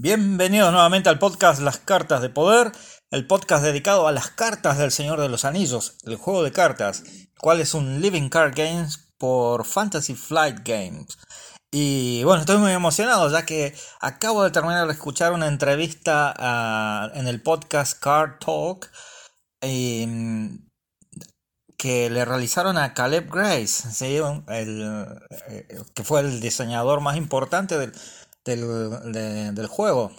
Bienvenidos nuevamente al podcast Las Cartas de Poder, el podcast dedicado a las cartas del Señor de los Anillos, el juego de cartas, cual es un Living Card Games por Fantasy Flight Games. Y bueno, estoy muy emocionado ya que acabo de terminar de escuchar una entrevista ah, en el podcast Card Talk em, que le realizaron a Caleb Grace, eh, que fue el diseñador más importante del del, juego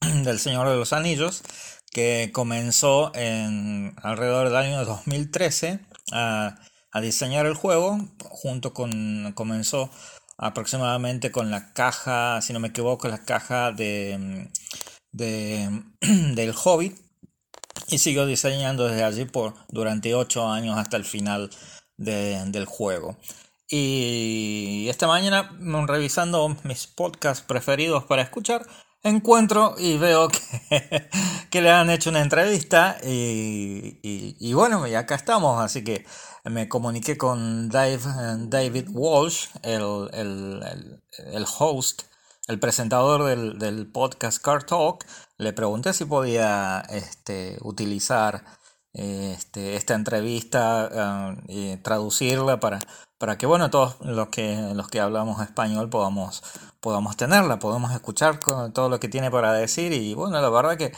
del Señor de los Anillos, que comenzó en alrededor del año 2013 a, diseñar el juego, junto con, comenzó aproximadamente con la caja, si no me equivoco, la caja de, de del Hobbit, y siguió diseñando desde allí por, durante 8 años hasta el final del juego. Y esta mañana, revisando mis podcasts preferidos para escuchar, encuentro y veo que, le han hecho una entrevista y, bueno, y acá estamos, así que me comuniqué con Dave, David Walsh, el, el, host, el presentador del, podcast Car Talk, le pregunté si podía este, utilizar este, esta entrevista ah, y traducirla para para que bueno todos los que los que hablamos español podamos podamos tenerla podamos escuchar todo lo que tiene para decir. Y bueno la verdad que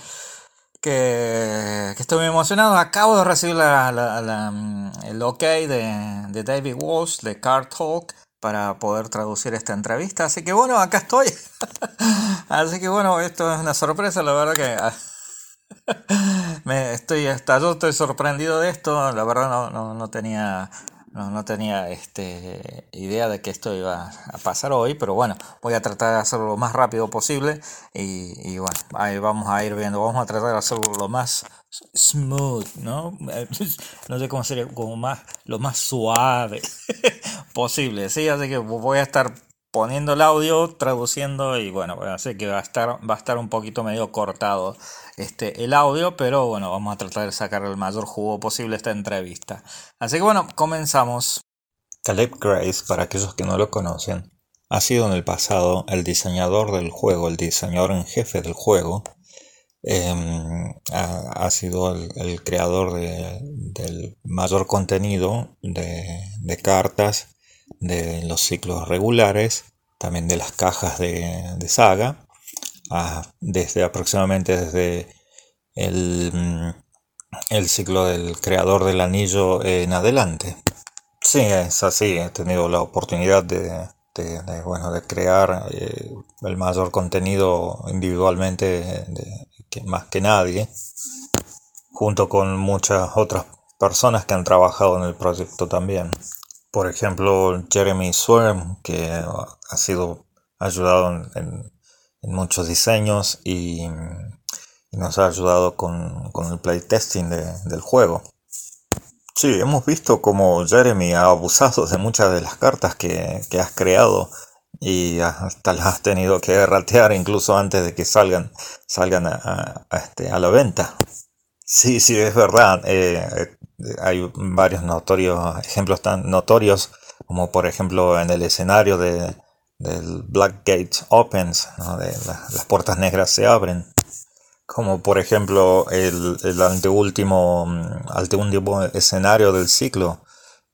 que, estoy muy emocionado. Acabo de recibir la, mm, el ok de, de David Walsh de Car Talk para poder traducir esta entrevista. Así que bueno acá estoy. Así que bueno esto es una sorpresa la verdad que me estoy hasta yo estoy sorprendido de esto. La verdad no, no, no tenía no, no tenía este, idea de que esto iba a pasar hoy, pero bueno, voy a tratar de hacerlo lo más rápido posible y, bueno, ahí vamos a ir viendo, vamos a tratar de hacerlo lo más smooth, ¿no? No sé cómo sería, como más, lo más suave posible, ¿sí? Así que voy a estar poniendo el audio, traduciendo y bueno, así que va a estar, a un poquito medio cortado este, el audio, pero bueno, vamos a tratar de sacar el mayor jugo posible esta entrevista. Así que bueno, comenzamos. Caleb Grace, para aquellos que no lo conocen, ha sido en el pasado el diseñador del juego, el diseñador en jefe del juego. Em, ha, sido el, creador del mayor contenido de cartas de los ciclos regulares, también de las cajas de, saga, desde aproximadamente desde el, mm, el, ciclo del creador del anillo en adelante. Sí, es así, he tenido la oportunidad de, bueno, de crear eh, el mayor contenido individualmente más que nadie, junto con muchas otras personas que han trabajado en el proyecto también. Por ejemplo, Jeremy Swarm, que ha sido ayudado en, muchos diseños y, nos ha ayudado con, el playtesting del juego. Sí, hemos visto como Jeremy ha abusado de muchas de las cartas que, has creado y hasta las has tenido que ratear incluso antes de que salgan, salgan a, este, a la venta. Sí, sí, es verdad. Eh, hay varios notorios, ejemplos tan notorios como por ejemplo en el escenario de, del Black Gate Opens, de las puertas negras se abren, como por ejemplo el, el anteúltimo, anteúltimo escenario del ciclo,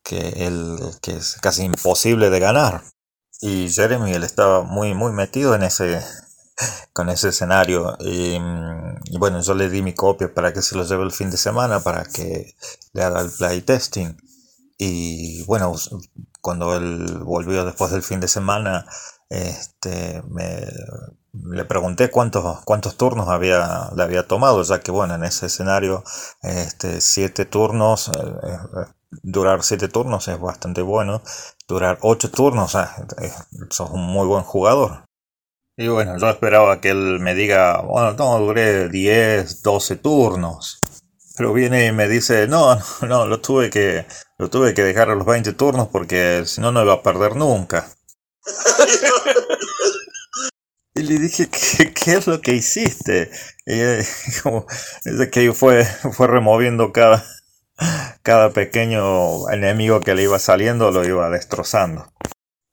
que, el, que es casi imposible de ganar. Y Jeremy él estaba muy, muy metido en ese, con ese escenario. Y, bueno, yo le di mi copia para que se lo lleve el fin de semana, para que le haga el playtesting. Y bueno, cuando él volvió después del fin de semana, este, me, le pregunté cuántos, cuántos turnos había, le había tomado, ya que bueno, en ese escenario, este, siete turnos, eh, eh, durar siete turnos es bastante bueno, durar ocho turnos, sos un muy buen jugador. Y bueno, yo esperaba que él me diga, bueno, no, duré 10, 12 turnos. Pero viene y me dice, no, no, no, lo tuve que, lo tuve que dejar a los 20 turnos porque si no, no iba a perder nunca. y le dije, ¿qué, ¿qué, es lo que hiciste? Y como, desde que fue, fue removiendo cada, cada pequeño enemigo que le iba saliendo, lo iba destrozando.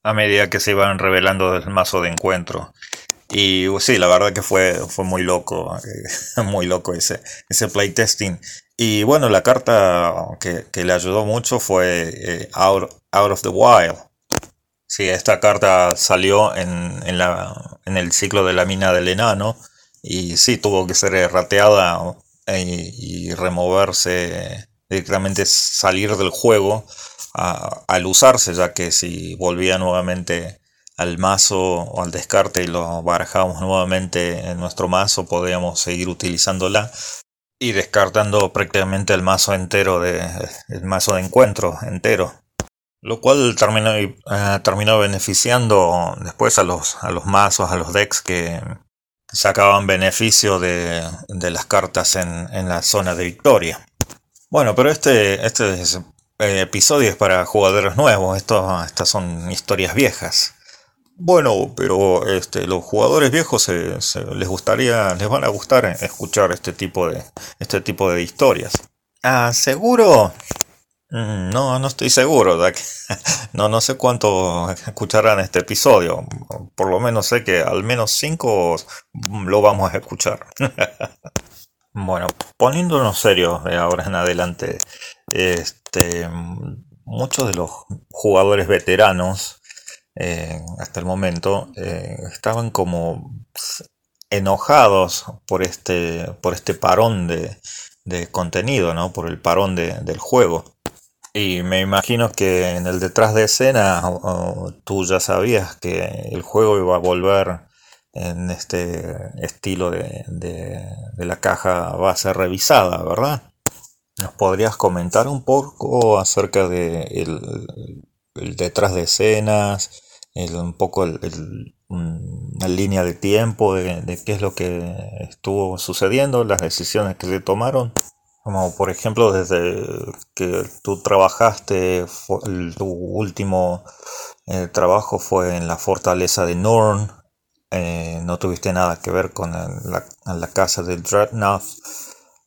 A medida que se iban revelando del mazo de encuentro. Y uh, sí, la verdad que fue, fue muy loco, muy loco ese, ese playtesting. Y bueno, la carta que, que le ayudó mucho fue eh, Out, Out, of the Wild. Sí, esta carta salió en, en, la, en, el ciclo de la mina del enano y sí, tuvo que ser rateada eh, y, removerse directamente, salir del juego al usarse, ya que si volvía nuevamente al mazo o al descarte y lo barajábamos nuevamente en nuestro mazo, podríamos seguir utilizándola y descartando prácticamente el mazo entero de el mazo de encuentro entero lo cual terminó, eh, terminó beneficiando después a los, a los mazos, a los decks que sacaban beneficio de, de las cartas en, en, la zona de victoria. Bueno, pero este, este eh, episodio es para jugadores nuevos, Esto, estas son historias viejas. Bueno, pero este, los jugadores viejos les gustaría, les van a gustar escuchar este tipo de, este tipo de historias. Ah, seguro. Mm, no, no estoy seguro. No, no sé cuánto escucharán este episodio. Por lo menos sé que al menos cinco lo vamos a escuchar. Bueno, poniéndonos serios de ahora en adelante, este, muchos de los jugadores veteranos eh, hasta el momento eh, estaban como enojados por este, por este parón de, contenido, ¿no? por el parón del juego. Y me imagino que en el detrás de escena tú ya sabías que el juego iba a volver en este estilo de, de la caja base revisada, ¿verdad? ¿Nos podrías comentar un poco acerca de el, detrás de escenas, un poco el, una línea de tiempo de, qué es lo que estuvo sucediendo, las decisiones que se tomaron. Como por ejemplo, desde que tú trabajaste, tu último eh, trabajo fue en la fortaleza de Norn, eh, no tuviste nada que ver con la, la, casa del Dreadnought,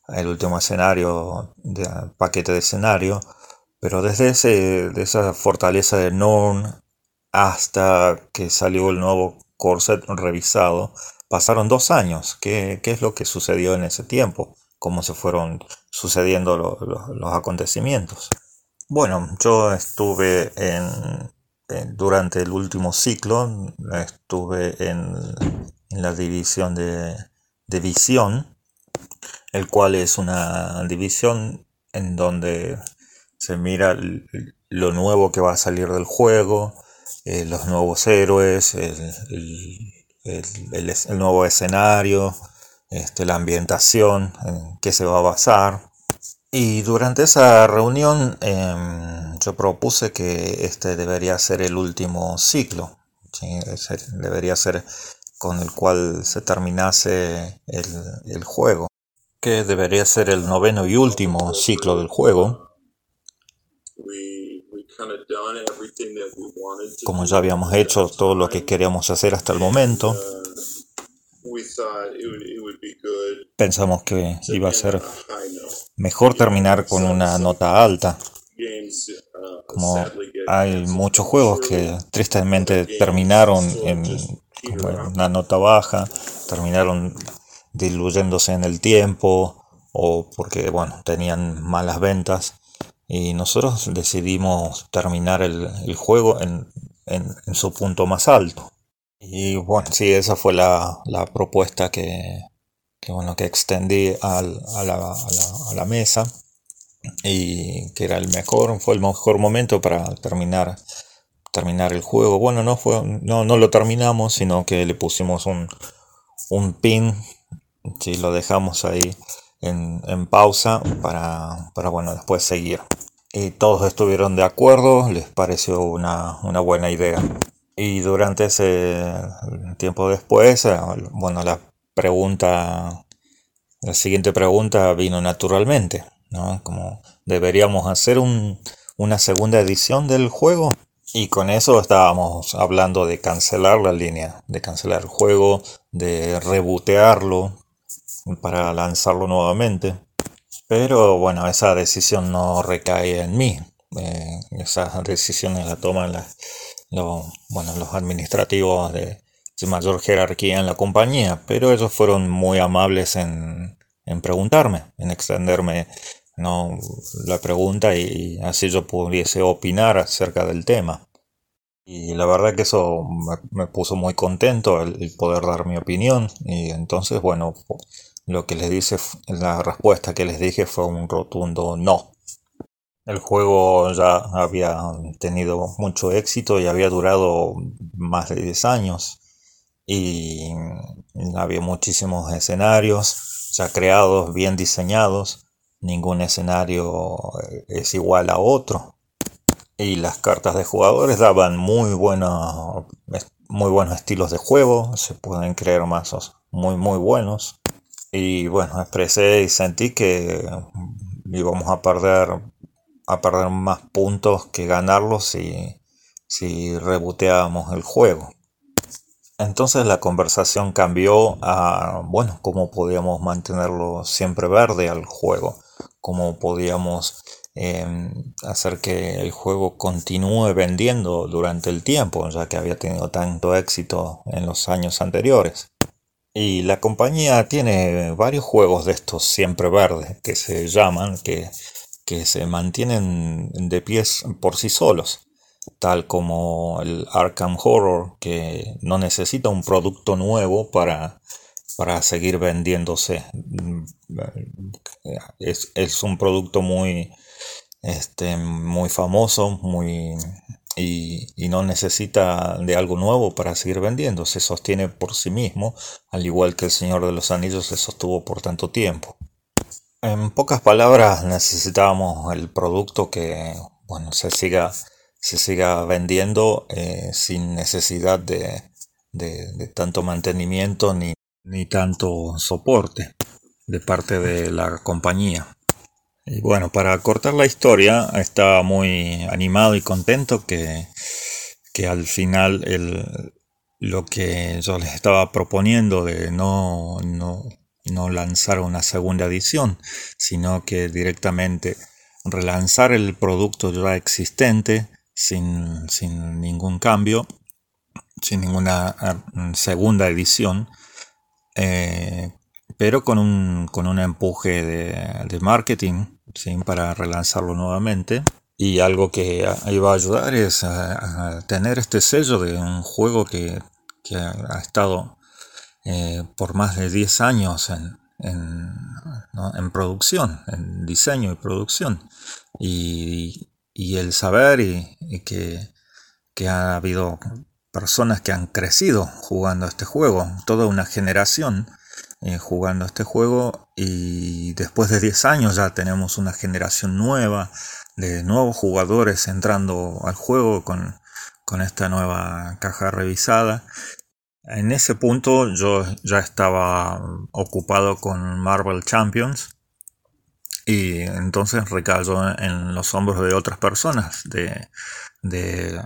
el último escenario, de, paquete de escenario, pero desde ese, de esa fortaleza de Norn hasta que salió el nuevo corset revisado, pasaron dos años. ¿Qué, es lo que sucedió en ese tiempo? ¿Cómo se fueron sucediendo los acontecimientos? Bueno, yo estuve en, durante el último ciclo, estuve en, la división de, de visión, el cual es una división en donde se mira lo nuevo que va a salir del juego, eh, los nuevos héroes, el, nuevo escenario, este, la ambientación, en qué se va a basar. Y durante esa reunión em, yo propuse que este debería ser el último ciclo, debería ser con el cual se terminase el, el juego, que debería ser el noveno y último ciclo del juego como ya habíamos hecho todo lo que queríamos hacer hasta el momento, uh, pensamos que iba a ser mejor terminar con una nota alta. Uh, como hay muchos juegos que tristemente terminaron en una nota baja, terminaron diluyéndose en el tiempo o porque bueno tenían malas ventas y nosotros decidimos terminar el, juego en, su punto más alto. Y bueno, sí, esa fue la, propuesta que, bueno, que extendí a, la, mesa y que era el mejor, fue el mejor momento para terminar, terminar el juego. Bueno, no, fue, no, no lo terminamos, sino que le pusimos un, un pin, si lo dejamos ahí en, pausa para, para, bueno, después seguir. Y todos estuvieron de acuerdo, les pareció una, buena idea. Y durante ese tiempo después, eh, bueno, la pregunta, la siguiente pregunta vino naturalmente, ¿no? Como deberíamos hacer una segunda edición del juego. Y con eso estábamos hablando de cancelar la línea, de cancelar el juego, de rebotearlo, para lanzarlo nuevamente. Pero bueno, esa decisión no recae en mí. Eh, esas decisiones las toman los, bueno, los administrativos de, mayor jerarquía en la compañía, pero ellos fueron muy amables en, en preguntarme, en extenderme no la pregunta y así yo pudiese opinar acerca del tema. Y la verdad que eso me, puso muy contento el, poder dar mi opinión y entonces bueno, lo que les dice, la respuesta que les dije fue un rotundo no. El juego ya había tenido mucho éxito y había durado más de 10 años y había muchísimos escenarios ya creados, bien diseñados ningún escenario eh, es igual a otro. Y las cartas de jugadores daban muy, buenos muy buenos estilos de juego, se pueden creer mazos muy, muy buenos. Y bueno, expresé y sentí que íbamos a perder, a perder más puntos que ganarlos si, si reboteábamos el juego. Entonces la conversación cambió a, bueno, cómo podíamos mantenerlo siempre verde al juego cómo podíamos em, hacer que el juego continúe vendiendo durante el tiempo, ya que había tenido tanto éxito en los años anteriores. Y la compañía tiene varios juegos de estos siempre verdes que se llaman, que, que se mantienen de pies por sí solos, tal como el Arkham Horror, que no necesita un producto nuevo para para seguir vendiéndose. Es, un producto muy, este, muy famoso, muy y, no necesita de algo nuevo para seguir vendiendo. Se sostiene por sí mismo, al igual que el Señor de los Anillos se sostuvo por tanto tiempo. En pocas palabras, necesitábamos el producto que bueno, se siga, se siga vendiendo eh, sin necesidad de, de tanto mantenimiento ni, ni tanto soporte de parte de la compañía. Y bueno, para cortar la historia, estaba muy animado y contento que, que al final el, lo que yo les estaba proponiendo de no, no, no lanzar una segunda edición, sino que directamente relanzar el producto ya existente sin, sin ningún cambio, sin ninguna eh, segunda edición, eh, pero con un, con un empuje de, marketing para relanzarlo nuevamente. Y algo que iba a ayudar es a, tener este sello de un juego que, ha estado eh, por más de 10 años en, en, producción, en diseño y producción. Y, el saber y, que, que ha habido personas que han crecido jugando este juego, toda una generación eh, jugando este juego y después de 10 años ya tenemos una generación nueva de nuevos jugadores entrando al juego con, con esta nueva caja revisada. En ese punto yo ya estaba ocupado con Marvel Champions y entonces recayó en los hombros de otras personas de de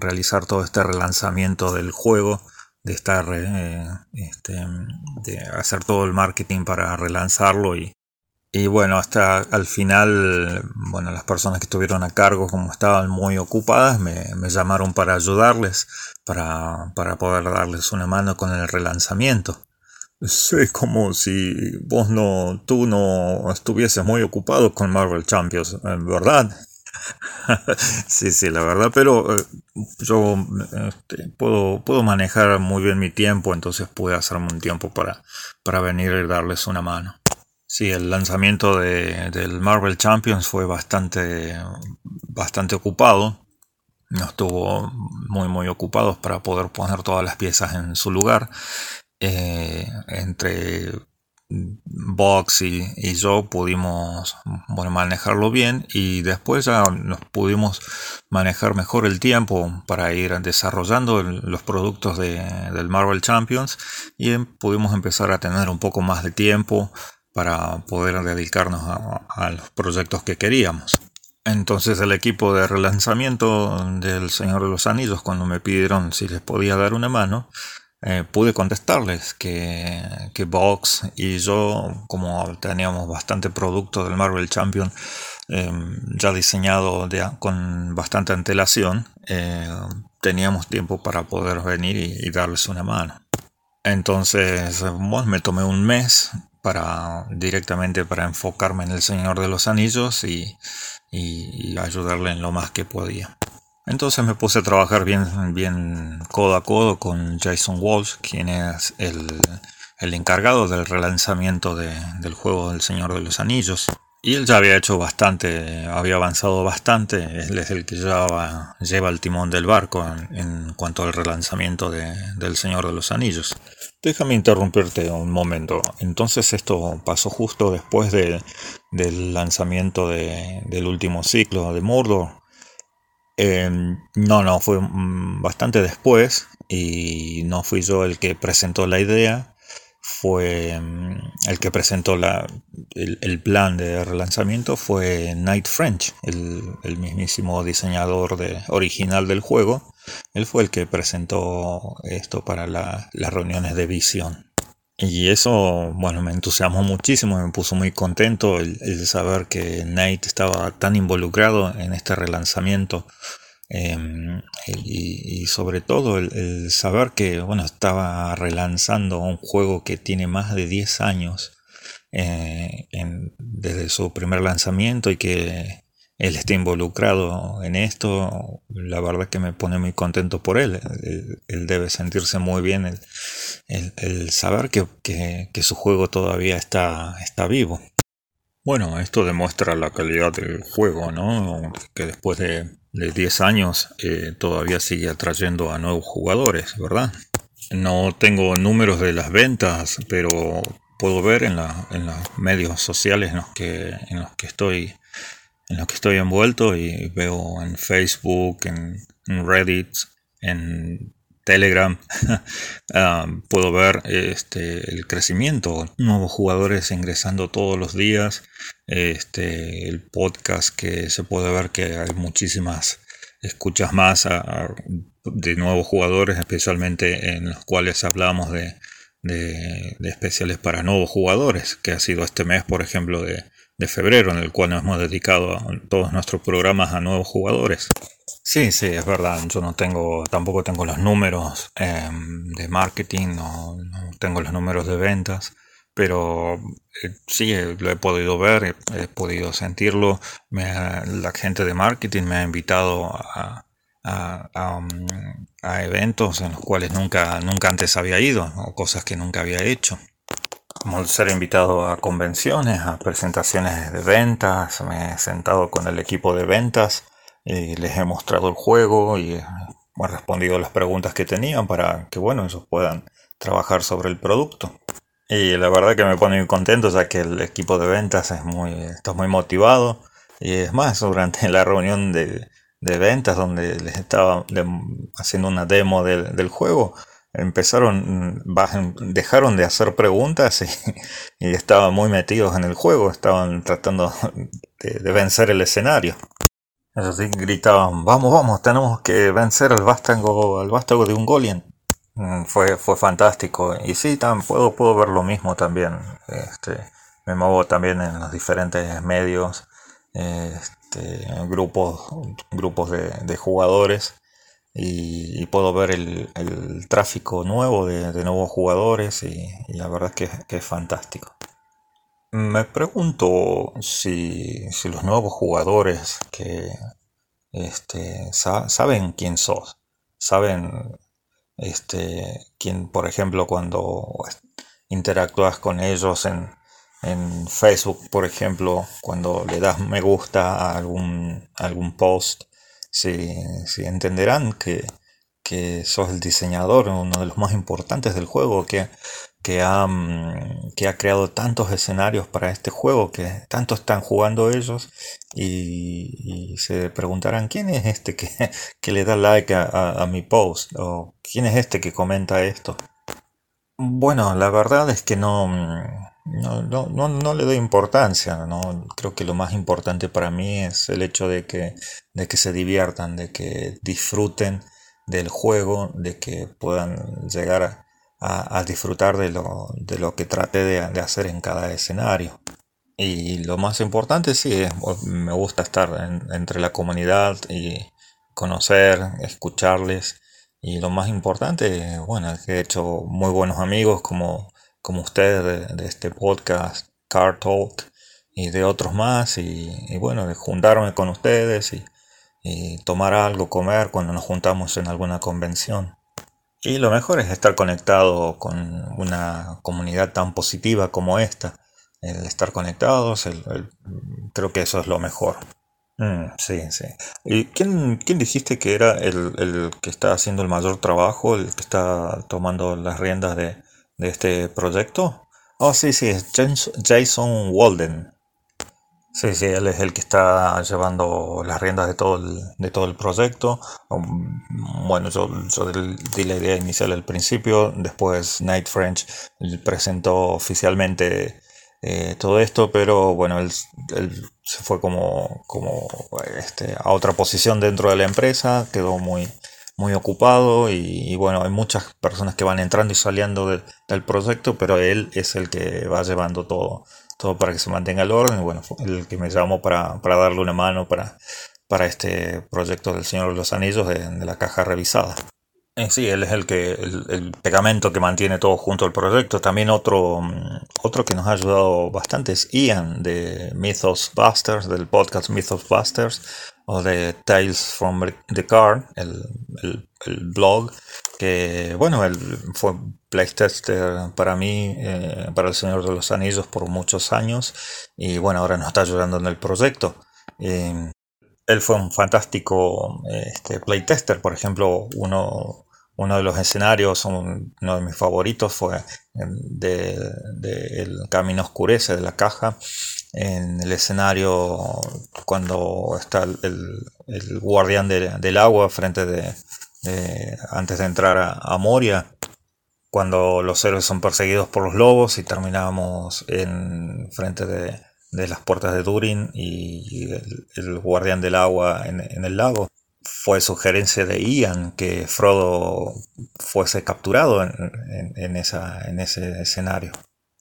realizar todo este relanzamiento del juego, de estar, eh, este, de hacer todo el marketing para relanzarlo y, y bueno, hasta al final, bueno, las personas que estuvieron a cargo, como estaban muy ocupadas, me, llamaron para ayudarles, para, para, poder darles una mano con el relanzamiento. Es como si vos no, tú no estuvieses muy ocupado con Marvel Champions, ¿verdad? sí, sí, la verdad, pero eh, yo este, puedo, puedo manejar muy bien mi tiempo, entonces pude hacerme un tiempo para, para venir y darles una mano. Sí, el lanzamiento de, del Marvel Champions fue bastante, bastante ocupado. No estuvo muy, muy ocupados para poder poner todas las piezas en su lugar. Eh, entre Box y, yo pudimos bueno, manejarlo bien y después ya nos pudimos manejar mejor el tiempo para ir desarrollando los productos de, del Marvel Champions y em, pudimos empezar a tener un poco más de tiempo para poder dedicarnos a los proyectos que queríamos. Entonces el equipo de relanzamiento del Señor de los Anillos, cuando me pidieron si les podía dar una mano, eh, pude contestarles que, que Box y yo, como teníamos bastante producto del Marvel Champion em, ya diseñado con bastante antelación, eh, teníamos tiempo para poder venir y, darles una mano. Entonces, me tomé un mes para directamente para enfocarme en el Señor de los Anillos y, ayudarle en lo más que podía. Entonces me puse a trabajar bien, bien codo a codo con Jason Walsh, quien es el, encargado del relanzamiento del juego del Señor de los Anillos. Y él ya había hecho bastante, había avanzado bastante, él es el que lleva, lleva el timón del barco en, cuanto al relanzamiento del Señor de los Anillos. Déjame interrumpirte un momento. Entonces esto pasó justo después del lanzamiento del último ciclo de Mordor. Em, no, no, fue mm, bastante después y no fui yo el que presentó la idea, fue mm, el que presentó la, el, plan de relanzamiento fue Night French, el, mismísimo diseñador de, original del juego. Él fue el que presentó esto para las reuniones de visión. Y eso, bueno, me entusiasmó muchísimo, me puso muy contento el, el saber que Nate estaba tan involucrado en este relanzamiento Em, y, sobre todo el, saber que bueno, estaba relanzando un juego que tiene más de 10 años eh, desde su primer lanzamiento y que él esté involucrado en esto, la verdad que me pone muy contento por él. Él, debe sentirse muy bien el, saber que, que, su juego todavía está, está vivo. Bueno, esto demuestra la calidad del juego, ¿no? Que después de de 10 años eh, todavía sigue atrayendo a nuevos jugadores, ¿verdad? No tengo números de las ventas, pero puedo ver en, los medios sociales en los que, en los que estoy en los que estoy envuelto y veo en Facebook, en, Reddit, en Telegram, ah, puedo ver este, el crecimiento, nuevos jugadores ingresando todos los días, este, el podcast que se puede ver que hay muchísimas escuchas más de nuevos jugadores, especialmente en los cuales hablamos de, especiales para nuevos jugadores, que ha sido este mes, por ejemplo, de, febrero, en el cual nos hemos dedicado todos nuestros programas a nuevos jugadores. Sí, sí, es verdad. Yo no tengo, tampoco tengo los números em, de marketing, no, tengo los números de ventas, pero eh, sí, eh, lo he podido ver, he, podido sentirlo. la gente de marketing me ha invitado a, um, a, eventos en los cuales nunca, nunca antes había ido, o cosas que nunca había hecho. Como ser invitado a convenciones, a presentaciones de ventas, me he sentado con el equipo de ventas y les he mostrado el juego y he respondido las preguntas que tenían para que bueno, ellos puedan trabajar sobre el producto. Y la verdad que me pone muy contento ya que el equipo de ventas es muy, está muy motivado. Y es más, durante la reunión de, ventas donde les estaba haciendo una demo del, juego, empezaron, dejaron de hacer preguntas y, estaban muy metidos en el juego, estaban tratando de, vencer el escenario. Así gritaban, vamos, vamos, tenemos que vencer al vástago, al vástago de un Golian. Mm, fue, fue fantástico. Y sí, puedo, puedo ver lo mismo también. Este, me muevo también en los diferentes medios, este, grupos, grupos de, jugadores. Y, puedo ver el, tráfico nuevo de, nuevos jugadores y, la verdad es que, es fantástico. Me pregunto si, los nuevos jugadores que este, saben quién sos, saben este, quien, por ejemplo, cuando interactúas con ellos en, Facebook, por ejemplo, cuando le das me gusta a algún, algún post, si, entenderán que, que sos el diseñador, uno de los más importantes del juego, que que ha, mm, que ha creado tantos escenarios para este juego, que tanto están jugando ellos y, se preguntarán quién es este que, que le da like a, mi post o quién es este que comenta esto. Bueno, la verdad es que no, mm, no, no, le doy importancia, ¿no? creo que lo más importante para mí es el hecho de que, de que se diviertan, de que disfruten del juego, de que puedan llegar a, a, disfrutar de lo, de lo que trate de, hacer en cada escenario. Y lo más importante sí, me gusta estar entre la comunidad y conocer, escucharles y lo más importante, bueno, he hecho muy buenos amigos como, como ustedes de, este podcast, Car Talk, y de otros más, y, bueno, de juntarme con ustedes y, y, tomar algo, comer cuando nos juntamos en alguna convención. Y lo mejor es estar conectado con una comunidad tan positiva como esta. El estar conectados, creo que eso es lo mejor. Mm, sí, sí. ¿Y quién, quién dijiste que era el, que está haciendo el mayor trabajo, el que está tomando las riendas de, este proyecto? Oh, sí, sí, es Jason Walden. Sí, sí, él es el que está llevando las riendas de todo el, de todo el proyecto. Um, bueno, yo, yo di la idea inicial al principio, después Night French presentó oficialmente eh, todo esto, pero bueno, él, se fue como, como este, a otra posición dentro de la empresa, quedó muy, muy ocupado y, bueno, hay muchas personas que van entrando y saliendo del proyecto, pero él es el que va llevando todo, todo para que se mantenga el orden. Y bueno, fue el que me llamó para, darle una mano para, para este proyecto del Señor de los Anillos de la caja revisada. Eh, sí, él es el que el, pegamento que mantiene todo junto al proyecto. También otro, mm, otro que nos ha ayudado bastante es Ian de Mythos Busters, del podcast Mythos Busters, o de Tales from the Car, el, blog, que bueno, él fue playtester para mí, eh, para el Señor de los Anillos por muchos años, y bueno, ahora nos está ayudando en el proyecto. Él fue un fantástico este, playtester, por ejemplo, uno uno de los escenarios, uno de mis favoritos fue El Camino Oscurece de la caja. En el escenario, cuando está el, guardián del agua frente de, antes de entrar a, Moria, cuando los héroes son perseguidos por los lobos y terminamos en frente de, las puertas de Durin y el, guardián del agua en el lago fue sugerencia de Ian que Frodo fuese capturado en, esa, en ese escenario.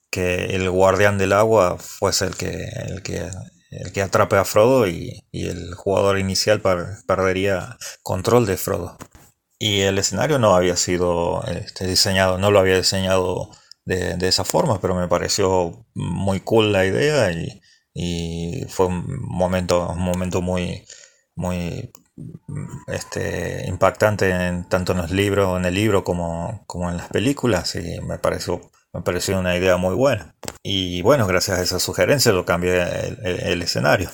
Que el guardián del agua fuese el que, el que, el que atrape a Frodo y, el jugador inicial perdería control de Frodo. Y el escenario no había sido este, diseñado, no lo había diseñado de, esa forma, pero me pareció muy cool la idea y, y fue un momento, un momento muy, muy este, impactante en, tanto en los libros, en el libro como, como en las películas y me pareció, me pareció una idea muy buena. Y bueno, gracias a esa sugerencia lo cambié el, escenario.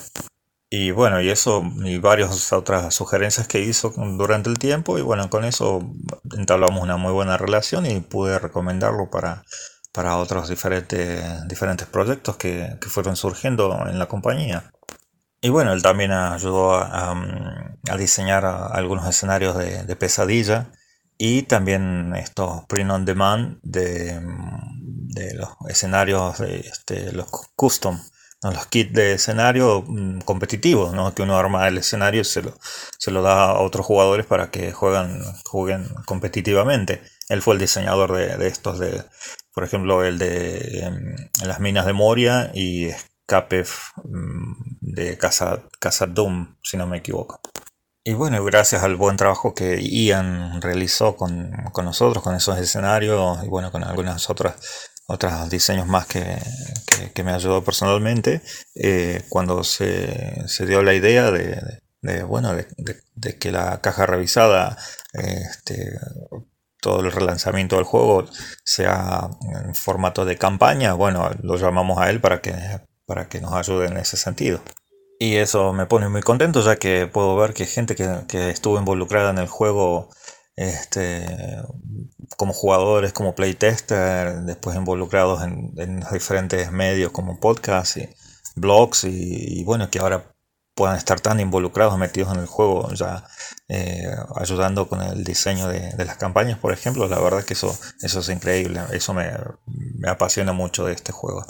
Y bueno, y eso, y varias otras sugerencias que hizo durante el tiempo, y bueno, con eso entablamos una muy buena relación y pude recomendarlo para, para otros diferentes, diferentes proyectos que, que fueron surgiendo en la compañía. Y bueno, él también ayudó a, diseñar algunos escenarios de, pesadilla y también estos print on demand de, los escenarios, este, los custom, los kits de escenario mm, competitivos, ¿no? que uno arma el escenario y se lo, se lo da a otros jugadores para que jueguen, jueguen competitivamente. Él fue el diseñador de, estos, de, por ejemplo, el de em, las minas de Moria y Capef mm, de Casa, Casa Doom, si no me equivoco. Y bueno, gracias al buen trabajo que Ian realizó con, nosotros, con esos escenarios y bueno, con algunas otras otros diseños más que, me ayudó personalmente, eh, cuando se, dio la idea de, bueno, de, que la caja revisada, este, todo el relanzamiento del juego sea en formato de campaña, bueno, lo llamamos a él para que para que nos ayude en ese sentido. Y eso me pone muy contento ya que puedo ver que gente que, estuvo involucrada en el juego este, como jugadores, como playtester, después involucrados en, diferentes medios como podcast y blogs y, bueno, que ahora puedan estar tan involucrados, metidos en el juego, ya eh, ayudando con el diseño de, las campañas, por ejemplo, la verdad que eso, eso es increíble, eso me, me apasiona mucho de este juego.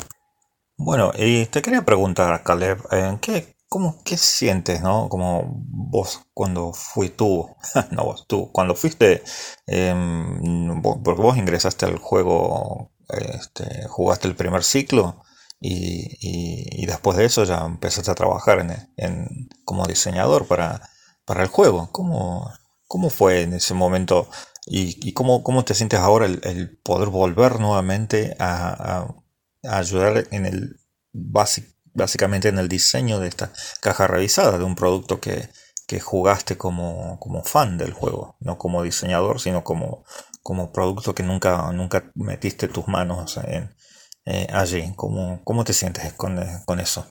Bueno, y te quería preguntar, Caleb, eh, ¿qué, cómo, ¿qué sientes, no? Como vos cuando fui tú, no vos, tú, cuando fuiste, em, porque vos ingresaste al juego, este, jugaste el primer ciclo y, después de eso ya empezaste a trabajar en, como diseñador para, para el juego. ¿Cómo, cómo fue en ese momento y, cómo, cómo, te sientes ahora el, poder volver nuevamente a, ayudar en el básicamente en el diseño de esta caja revisada de un producto que, que jugaste como, como, fan del juego, no como diseñador, sino como, como producto que nunca, nunca metiste tus manos en, eh, allí. ¿Cómo, ¿Cómo, te sientes con, eso?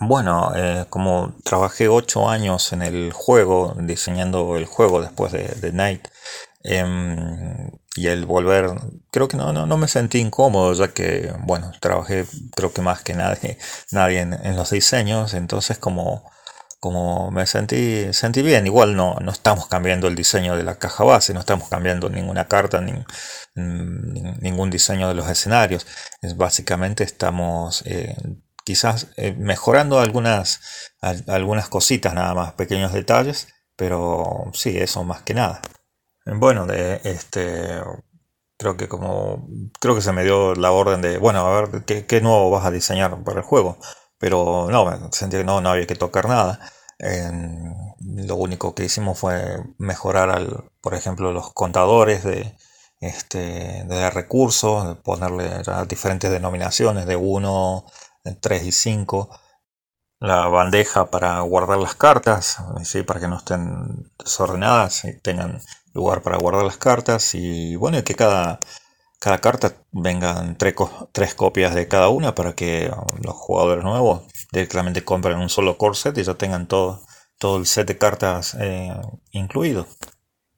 Bueno, eh, como trabajé ocho años en el juego, diseñando el juego después de, de Night, em, y el volver, creo que no, no, no, me sentí incómodo, ya que, bueno, trabajé creo que más que nadie, nadie en los diseños, entonces como como me sentí, sentí bien. Igual no, no estamos cambiando el diseño de la caja base, no estamos cambiando ninguna carta, ni, ningún diseño de los escenarios. Es, básicamente estamos eh, quizás eh, mejorando algunas, algunas cositas nada más, pequeños detalles, pero sí, eso más que nada. Bueno, de este creo que como creo que se me dio la orden de bueno a ver qué, nuevo vas a diseñar para el juego pero no, sentí que no, no había que tocar nada. lo único que hicimos fue mejorar, al, por ejemplo, los contadores de, este, de recursos, ponerle diferentes denominaciones de 1, 3 y 5. La bandeja para guardar las cartas, ¿sí? para que no estén desordenadas y tengan lugar para guardar las cartas. Y bueno, que cada, cada carta vengan tres, tres, copias de cada una para que um, los jugadores nuevos directamente compren un solo core set y ya tengan todo, todo el set de cartas eh, incluido.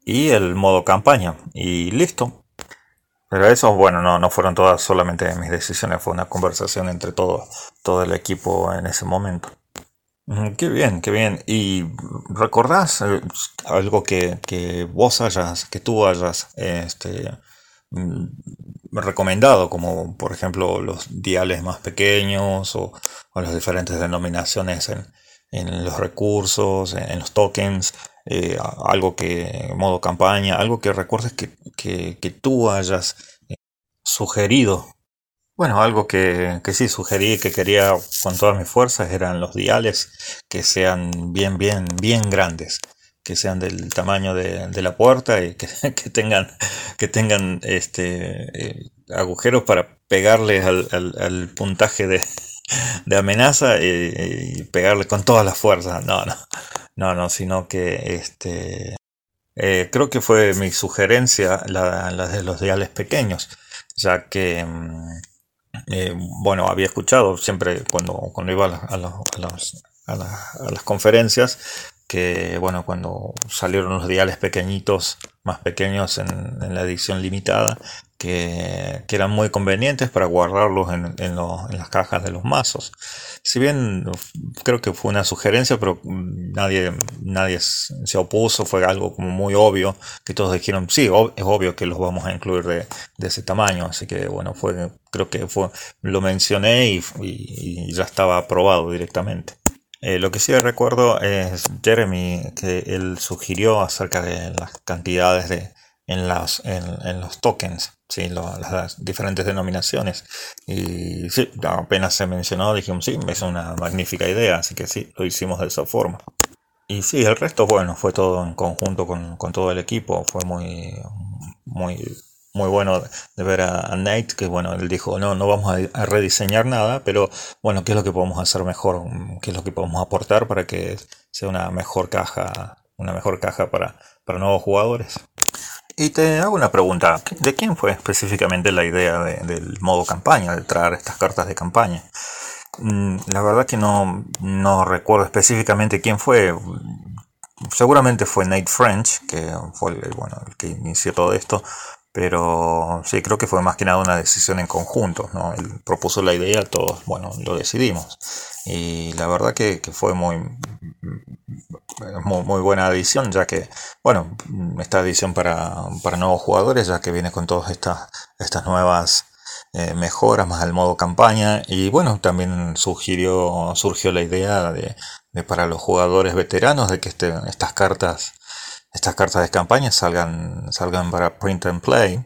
Y el modo campaña. Y listo. Pero eso, bueno, no, no fueron todas solamente mis decisiones, fue una conversación entre todo, todo el equipo en ese momento. Qué bien, qué bien. ¿Y recordás eh, algo que, que vos hayas, que tú hayas este, Mm, recomendado, como por ejemplo los diales más pequeños o, las diferentes denominaciones en, en los recursos, en, los tokens, eh, algo que, modo campaña, algo que recuerdes que, que, tú hayas eh, sugerido. Bueno, algo que, que sí sugerí que quería con todas mis fuerzas eran los diales que sean bien, bien, bien grandes que sean del tamaño de, la puerta y que, tengan, que tengan este, eh, agujeros para pegarles al, puntaje de, amenaza y, pegarle con todas las fuerzas. No, no, no, no, sino que este, eh, creo que fue mi sugerencia la, de los diales pequeños, ya que... Mm, eh, bueno, había escuchado siempre cuando, cuando iba a, a, a las conferencias que bueno, cuando salieron los diales pequeñitos, más pequeños en, la edición limitada, que, eran muy convenientes para guardarlos en, las cajas de los mazos. Si bien creo que fue una sugerencia, pero nadie, nadie se opuso, fue algo como muy obvio, que todos dijeron, sí, es obvio que los vamos a incluir de, ese tamaño, así que bueno, fue, creo que fue, lo mencioné y ya estaba aprobado directamente. Eh, lo que sí recuerdo es Jeremy, que él sugirió acerca de las cantidades de, en, las, en, los tokens, ¿sí? las diferentes denominaciones. Y sí, apenas se mencionó, dijimos, sí, es una magnífica idea, así que sí, lo hicimos de esa forma. Y sí, el resto, bueno, fue todo en conjunto con, con todo el equipo, fue muy, muy muy bueno de ver a, Nate, que bueno, él dijo, no, no vamos a, rediseñar nada, pero bueno, ¿qué es lo que podemos hacer mejor? ¿Qué es lo que podemos aportar para que sea una mejor caja, una mejor caja para, para nuevos jugadores? Y te hago una pregunta, ¿de quién fue específicamente la idea del modo campaña, de traer estas cartas de campaña? Mm, la verdad que no, recuerdo específicamente quién fue. Seguramente fue Nate French, que fue bueno, el que inició todo esto, pero sí, creo que fue más que nada una decisión en conjunto, ¿no? Él propuso la idea, todos, bueno, lo decidimos. Y la verdad que, fue muy, muy, buena edición, ya que, bueno, esta edición para, para nuevos jugadores, ya que viene con todas estas, estas nuevas eh, mejoras, más el modo campaña. Y bueno, también surgió la idea de, de para los jugadores veteranos de que este, estas cartas estas cartas de campaña salgan, salgan para print and play.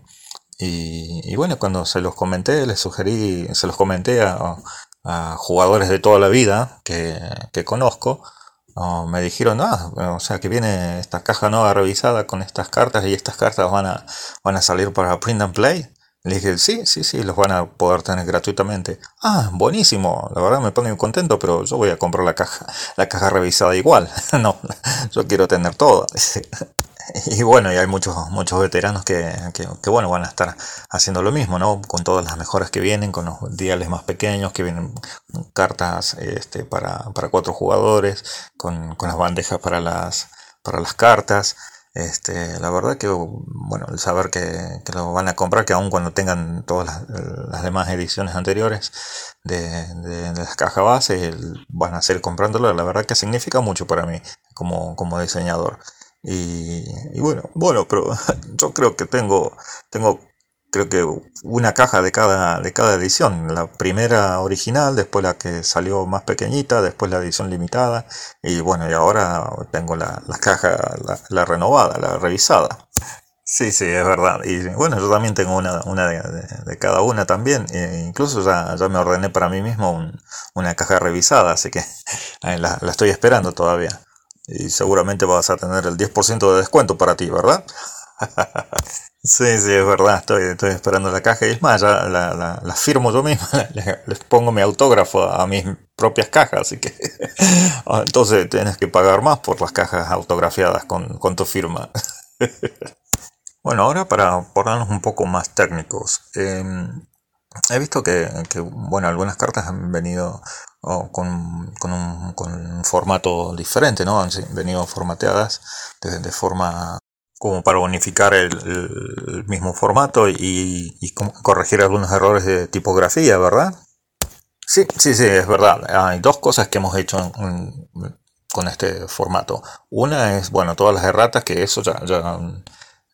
Y, bueno, cuando se los comenté, les sugerí, se los comenté a, jugadores de toda la vida que, conozco, oh, me dijeron, ah, o sea que viene esta caja nueva revisada con estas cartas y estas cartas van a, van a salir para print and play. Le dije, sí, sí, sí, los van a poder tener gratuitamente. Ah, buenísimo, la verdad me muy contento, pero yo voy a comprar la caja, la caja revisada igual. no, yo quiero tener todo. y bueno, y hay muchos, muchos veteranos que, que, bueno, van a estar haciendo lo mismo, ¿no? Con todas las mejoras que vienen, con los diales más pequeños, que vienen cartas este, para, para cuatro jugadores, con, con las bandejas para las, para las cartas. Este, la verdad que, bueno, el saber que, lo van a comprar, que aun cuando tengan todas las, demás ediciones anteriores de, las cajas base, van a seguir comprándolo, la verdad que significa mucho para mí como, como diseñador. Y, y, bueno, bueno, pero yo creo que tengo, tengo creo que una caja de cada, de cada edición. La primera original, después la que salió más pequeñita, después la edición limitada. Y bueno, y ahora tengo la, caja, la, renovada, la revisada. Sí, sí, es verdad. Y bueno, yo también tengo una, una de, cada una también. E incluso ya, ya me ordené para mí mismo una caja revisada, así que la, la estoy esperando todavía. Y seguramente vas a tener el 10% de descuento para ti, ¿verdad? Sí, sí, es verdad, estoy, estoy esperando la caja y es más, ya la, la, firmo yo mismo, les, pongo mi autógrafo a mis propias cajas, así que ah, entonces tienes que pagar más por las cajas autografiadas con, tu firma. Bueno, ahora para ponernos un poco más técnicos, em, he visto que, bueno, algunas cartas han venido oh, con, con, un, con, un, formato diferente, ¿no? Han venido formateadas de, de forma como para unificar el, mismo formato y, corregir algunos errores de tipografía, ¿verdad? Sí, sí, sí, es verdad. Hay dos cosas que hemos hecho con este formato. Una es, bueno, todas las erratas, que eso ya,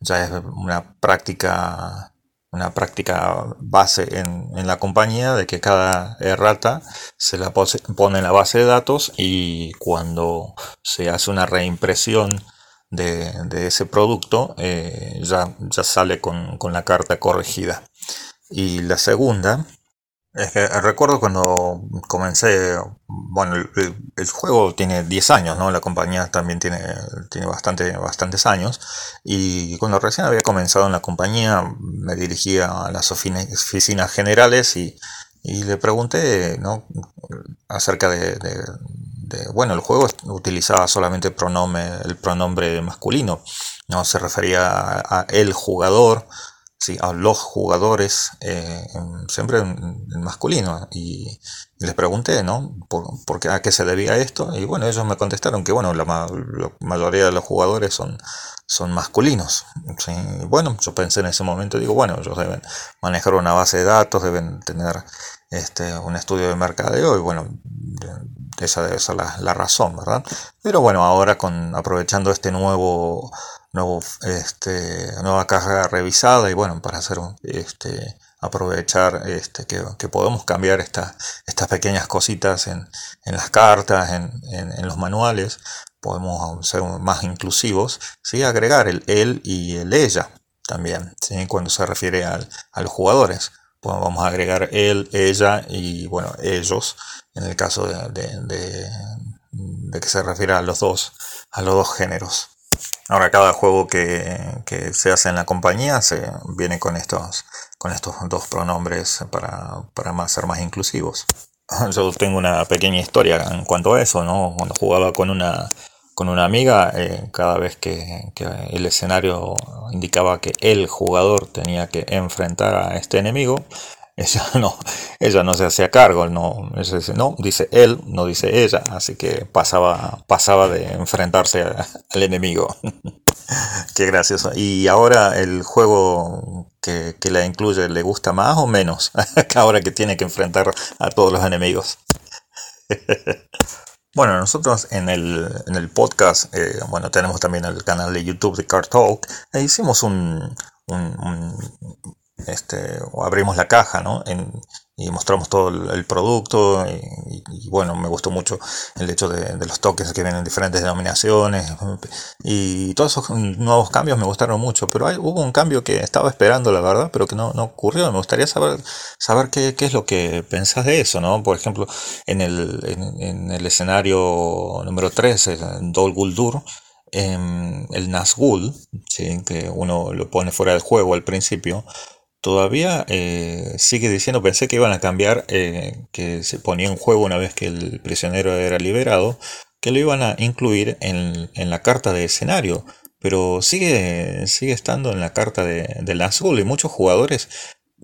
es una práctica una práctica base en, la compañía de que cada errata se la pone en la base de datos y cuando se hace una reimpresión de, ese producto eh, ya, ya sale con, la carta corregida. Y la segunda es que recuerdo cuando comencé, bueno, el, juego tiene 10 años, ¿no? La compañía también tiene, tiene bastante, bastantes años. Y cuando recién había comenzado en la compañía, me dirigía a las oficinas generales y, le pregunté, ¿no? Acerca de, bueno, el juego utilizaba solamente el pronombre, masculino, no se refería a, el jugador, sí, a los jugadores, eh, siempre en, masculino. Y, les pregunté, ¿no? Por, ¿A qué se debía esto? Y bueno, ellos me contestaron que, bueno, la, mayoría de los jugadores son, son masculinos. Bueno, yo pensé en ese momento, digo, bueno, ellos deben manejar una base de datos, deben tener este, un estudio de mercadeo y bueno, esa debe ser la, razón, ¿verdad? Pero bueno, ahora con aprovechando este nuevo, nuevo, este, nueva caja revisada y bueno, para hacer este, aprovechar este, que, podemos cambiar estas pequeñas cositas en, las cartas, en, los manuales, podemos ser más inclusivos, ¿sí? agregar el él y el ella también, cuando se refiere a los jugadores. Pues vamos a agregar él, ella y bueno, ellos en el caso de, que se refiere a los dos, a los dos géneros. Ahora cada juego que, se hace en la compañía se viene con estos, con estos dos pronombres para, más, ser más inclusivos. Yo tengo una pequeña historia en cuanto a eso, ¿no? Cuando jugaba con una, con una amiga, eh, cada vez que, el escenario indicaba que el jugador tenía que enfrentar a este enemigo, ella no, ella no se hacía cargo, no, no, dice él, no dice ella, así que pasaba, pasaba de enfrentarse al enemigo. Qué gracioso. Y ahora el juego que, la incluye, ¿le gusta más o menos? ahora que tiene que enfrentar a todos los enemigos. Bueno, nosotros en el, podcast, eh, bueno, tenemos también el canal de YouTube de Car Talk, e hicimos un, este, o abrimos la caja, ¿no? En, y mostramos todo el, producto y, bueno, me gustó mucho el hecho de, los toques que vienen en diferentes denominaciones y todos esos nuevos cambios me gustaron mucho, pero hay, hubo un cambio que estaba esperando, la verdad, pero que no, no ocurrió. Me gustaría saber, saber qué, qué, es lo que pensás de eso, ¿no? Por ejemplo, en el, en, el escenario número 3, el Dol Guldur, em, el Nazgul, ¿sí? que uno lo pone fuera del juego al principio, Todavía eh, sigue diciendo, pensé que iban a cambiar, eh, que se ponía en juego una vez que el prisionero era liberado, que lo iban a incluir en, la carta de escenario, pero sigue, sigue estando en la carta de, del azul y muchos jugadores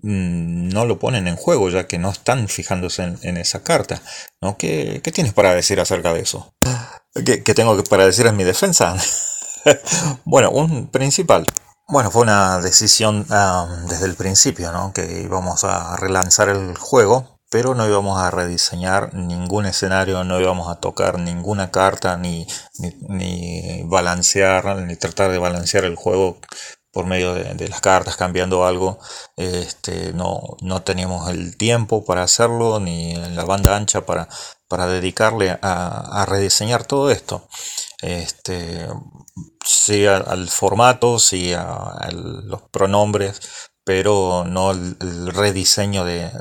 mm, no lo ponen en juego ya que no están fijándose en, esa carta. ¿no? ¿Qué, tienes para decir acerca de eso? ¿Qué, qué tengo para decir en mi defensa? bueno, un principal. Bueno, fue una decisión desde el principio, ¿no? Que íbamos a relanzar el juego, pero no íbamos a rediseñar ningún escenario, no íbamos a tocar ninguna carta, ni, ni, balancear, ni tratar de balancear el juego por medio de, las cartas, cambiando algo. Este, no, no teníamos el tiempo para hacerlo, ni la banda ancha para, para dedicarle a, a rediseñar todo esto. Este, sí al, formato, sí a, los pronombres, pero no el, rediseño de,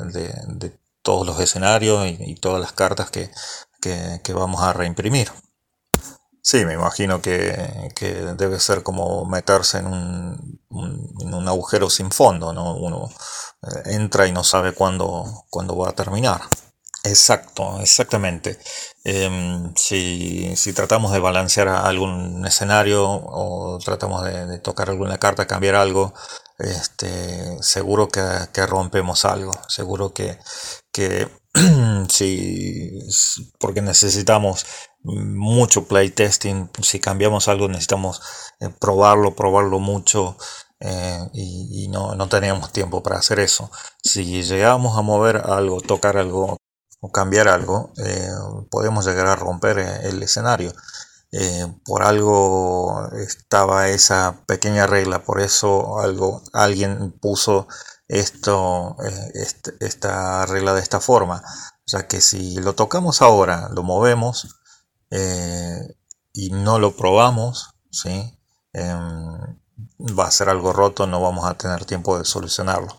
todos los escenarios y, todas las cartas que, vamos a reimprimir. Sí, me imagino que, debe ser como meterse en un, en un, agujero sin fondo, ¿no? Uno eh, entra y no sabe cuándo, cuándo va a terminar. Exacto, exactamente. Em, si, tratamos de balancear algún escenario o tratamos de, tocar alguna carta, cambiar algo, este, seguro que, rompemos algo. Seguro que, que si, porque necesitamos mucho playtesting, si cambiamos algo necesitamos eh, probarlo, probarlo mucho. Eh, y, no, no teníamos tiempo para hacer eso. Si llegamos a mover algo, tocar algo, cambiar algo, eh, podemos llegar a romper eh, el escenario. Eh, por algo estaba esa pequeña regla, por eso algo, alguien puso esto, este, esta regla de esta forma. ya que si lo tocamos ahora, lo movemos y no lo probamos, ¿sí? Em, va a ser algo roto, no vamos a tener tiempo de solucionarlo.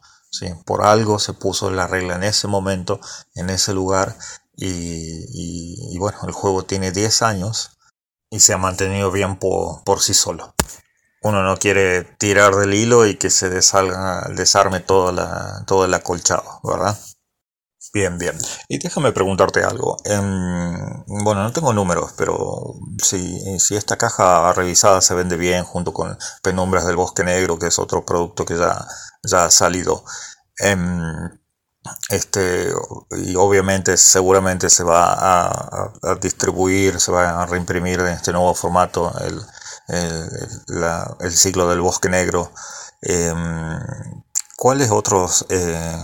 Por algo se puso la regla en ese momento, en ese lugar, y, bueno, el juego tiene 10 años y se ha mantenido bien por, por sí solo. Uno no quiere tirar del hilo y que se desalga, desarme todo, la, todo el acolchado, ¿verdad? Bien, bien. Y déjame preguntarte algo. Em, bueno, no tengo números, pero si, si, esta caja revisada se vende bien junto con Penumbras del Bosque Negro, que es otro producto que ya, ya ha salido, em, este, y obviamente seguramente se va a, distribuir, se va a reimprimir en este nuevo formato el, el, ciclo del Bosque Negro. Em, ¿Cuáles otros, eh,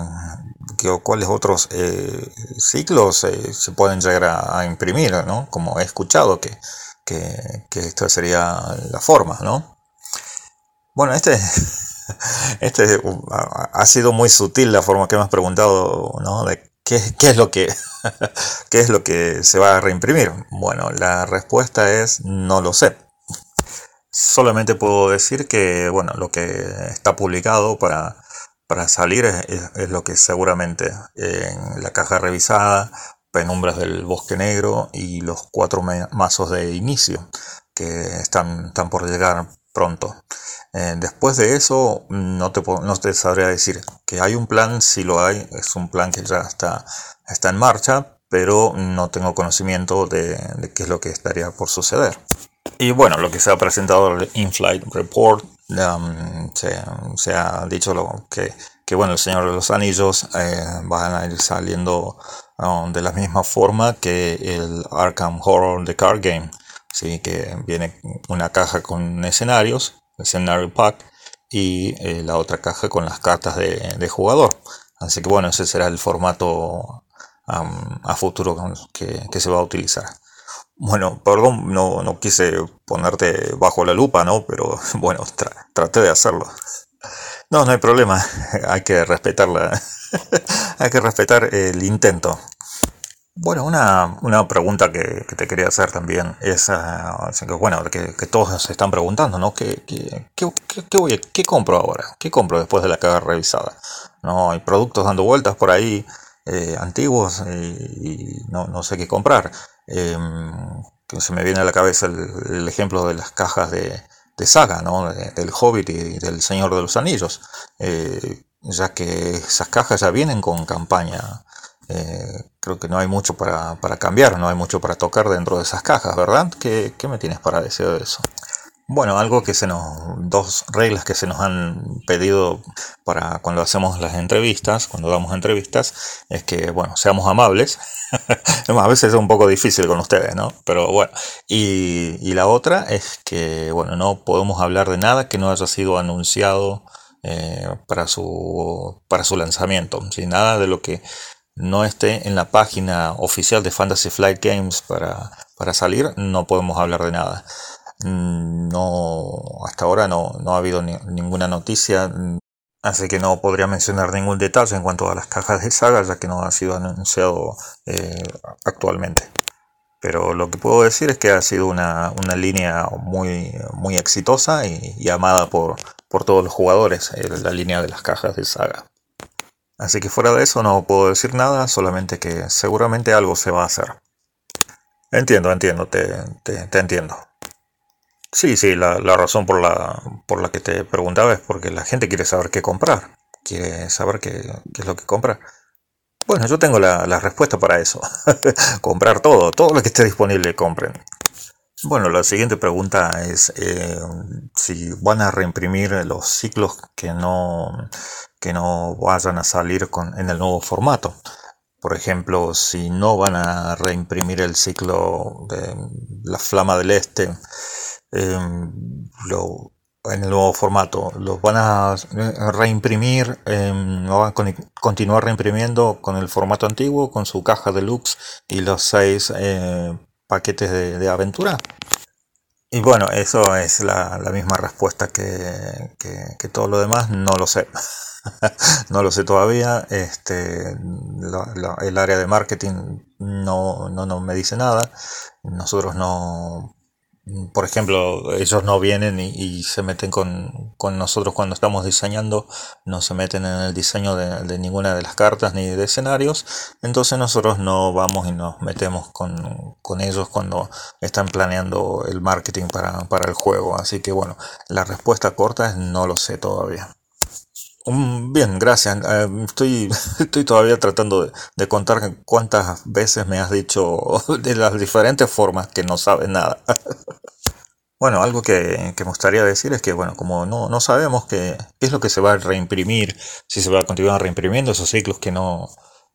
cuáles otros eh, ciclos eh, se pueden llegar a, imprimir? Como he escuchado que, que, esta sería la forma. ¿no? Bueno, este, este ha sido muy sutil la forma que me has preguntado ¿no? de qué, qué, es lo que, qué es lo que se va a reimprimir. Bueno, la respuesta es no lo sé. Solamente puedo decir que bueno, lo que está publicado para para salir es, lo que seguramente en la caja revisada, penumbras del bosque negro y los cuatro mazos de inicio que están, están por llegar pronto. Eh, después de eso no te, no te sabría decir que hay un plan, si lo hay, es un plan que ya está, está en marcha, pero no tengo conocimiento de, qué es lo que estaría por suceder. Y bueno, lo que se ha presentado el In-Flight Report Um, se, ha dicho lo, que, bueno, el Señor de los Anillos eh, van a ir saliendo um, de la misma forma que el Arkham Horror The Card Game. ¿sí? Que viene una caja con escenarios, escenario pack, y eh, la otra caja con las cartas de, jugador. Así que bueno, ese será el formato um, a futuro que se va a utilizar. Bueno, perdón, no, quise ponerte bajo la lupa, ¿no? Pero bueno, traté de hacerlo. No, no hay problema. Hay que respetarla. hay que respetar el intento. Bueno, una, una pregunta que, te quería hacer también es, ah, bueno, que, todos se están preguntando, ¿no? ¿Qué, qué, qué, voy ¿Qué compro ahora? ¿Qué compro después de la caja revisada? No, hay productos dando vueltas por ahí eh, antiguos y, no, no, sé qué comprar. Em, que se me viene a la cabeza el, ejemplo de las cajas de, saga, ¿no? del Hobbit y del Señor de los Anillos, eh, ya que esas cajas ya vienen con campaña eh, creo que no hay mucho para, cambiar, no hay mucho para tocar dentro de esas cajas, ¿verdad? ¿Qué, me tienes para decir de eso? Bueno, algo que se nos, dos reglas que se nos han pedido para cuando hacemos las entrevistas, cuando damos entrevistas, es que, bueno, seamos amables. a veces es un poco difícil con ustedes, ¿no? Pero bueno, y, la otra es que, bueno, no podemos hablar de nada que no haya sido anunciado eh, para, su, para su lanzamiento, sin nada de lo que no esté en la página oficial de Fantasy Flight Games para, para salir, no podemos hablar de nada. Mm, no, hasta ahora no, no ha habido ninguna noticia, mm, así que no podría mencionar ningún detalle en cuanto a las cajas de saga, ya que no ha sido anunciado eh, actualmente. Pero lo que puedo decir es que ha sido una, una línea muy, muy exitosa y, amada por, por todos los jugadores, eh, la línea de las cajas de saga. Así que fuera de eso no puedo decir nada, solamente que seguramente algo se va a hacer. Entiendo, entiendo, te, te, entiendo. Sí, sí, la, razón por la, por la que te preguntaba es porque la gente quiere saber qué comprar, quiere saber qué, es lo que compra. Bueno, yo tengo la, respuesta para eso. comprar todo, todo lo que esté disponible, compren. Bueno, la siguiente pregunta es eh, si van a reimprimir los ciclos que no, que no vayan a salir con, en el nuevo formato. Por ejemplo, si no van a reimprimir el ciclo de la Flama del Este em, en el nuevo formato, los van a reimprimir, em, van a continuar reimprimiendo con el formato antiguo, con su caja deluxe y los seis eh, paquetes de, aventura? Y bueno, eso es la, misma respuesta que, todo lo demás, no lo sé. no lo sé todavía. Este, el área de marketing no, no, no me dice nada. Nosotros no, por ejemplo, ellos no vienen y, se meten con, nosotros cuando estamos diseñando, no se meten en el diseño de, ninguna de las cartas ni de escenarios, entonces nosotros no vamos y nos metemos con, ellos cuando están planeando el marketing para, para el juego. Así que bueno, la respuesta corta es no lo sé todavía. Bien, gracias. Eh, estoy, estoy todavía tratando de, contar cuántas veces me has dicho de las diferentes formas que no sabes nada. Bueno, algo que, me gustaría decir es que, bueno, como no, no sabemos qué, qué, es lo que se va a reimprimir, si se va a continuar reimprimiendo esos ciclos que no,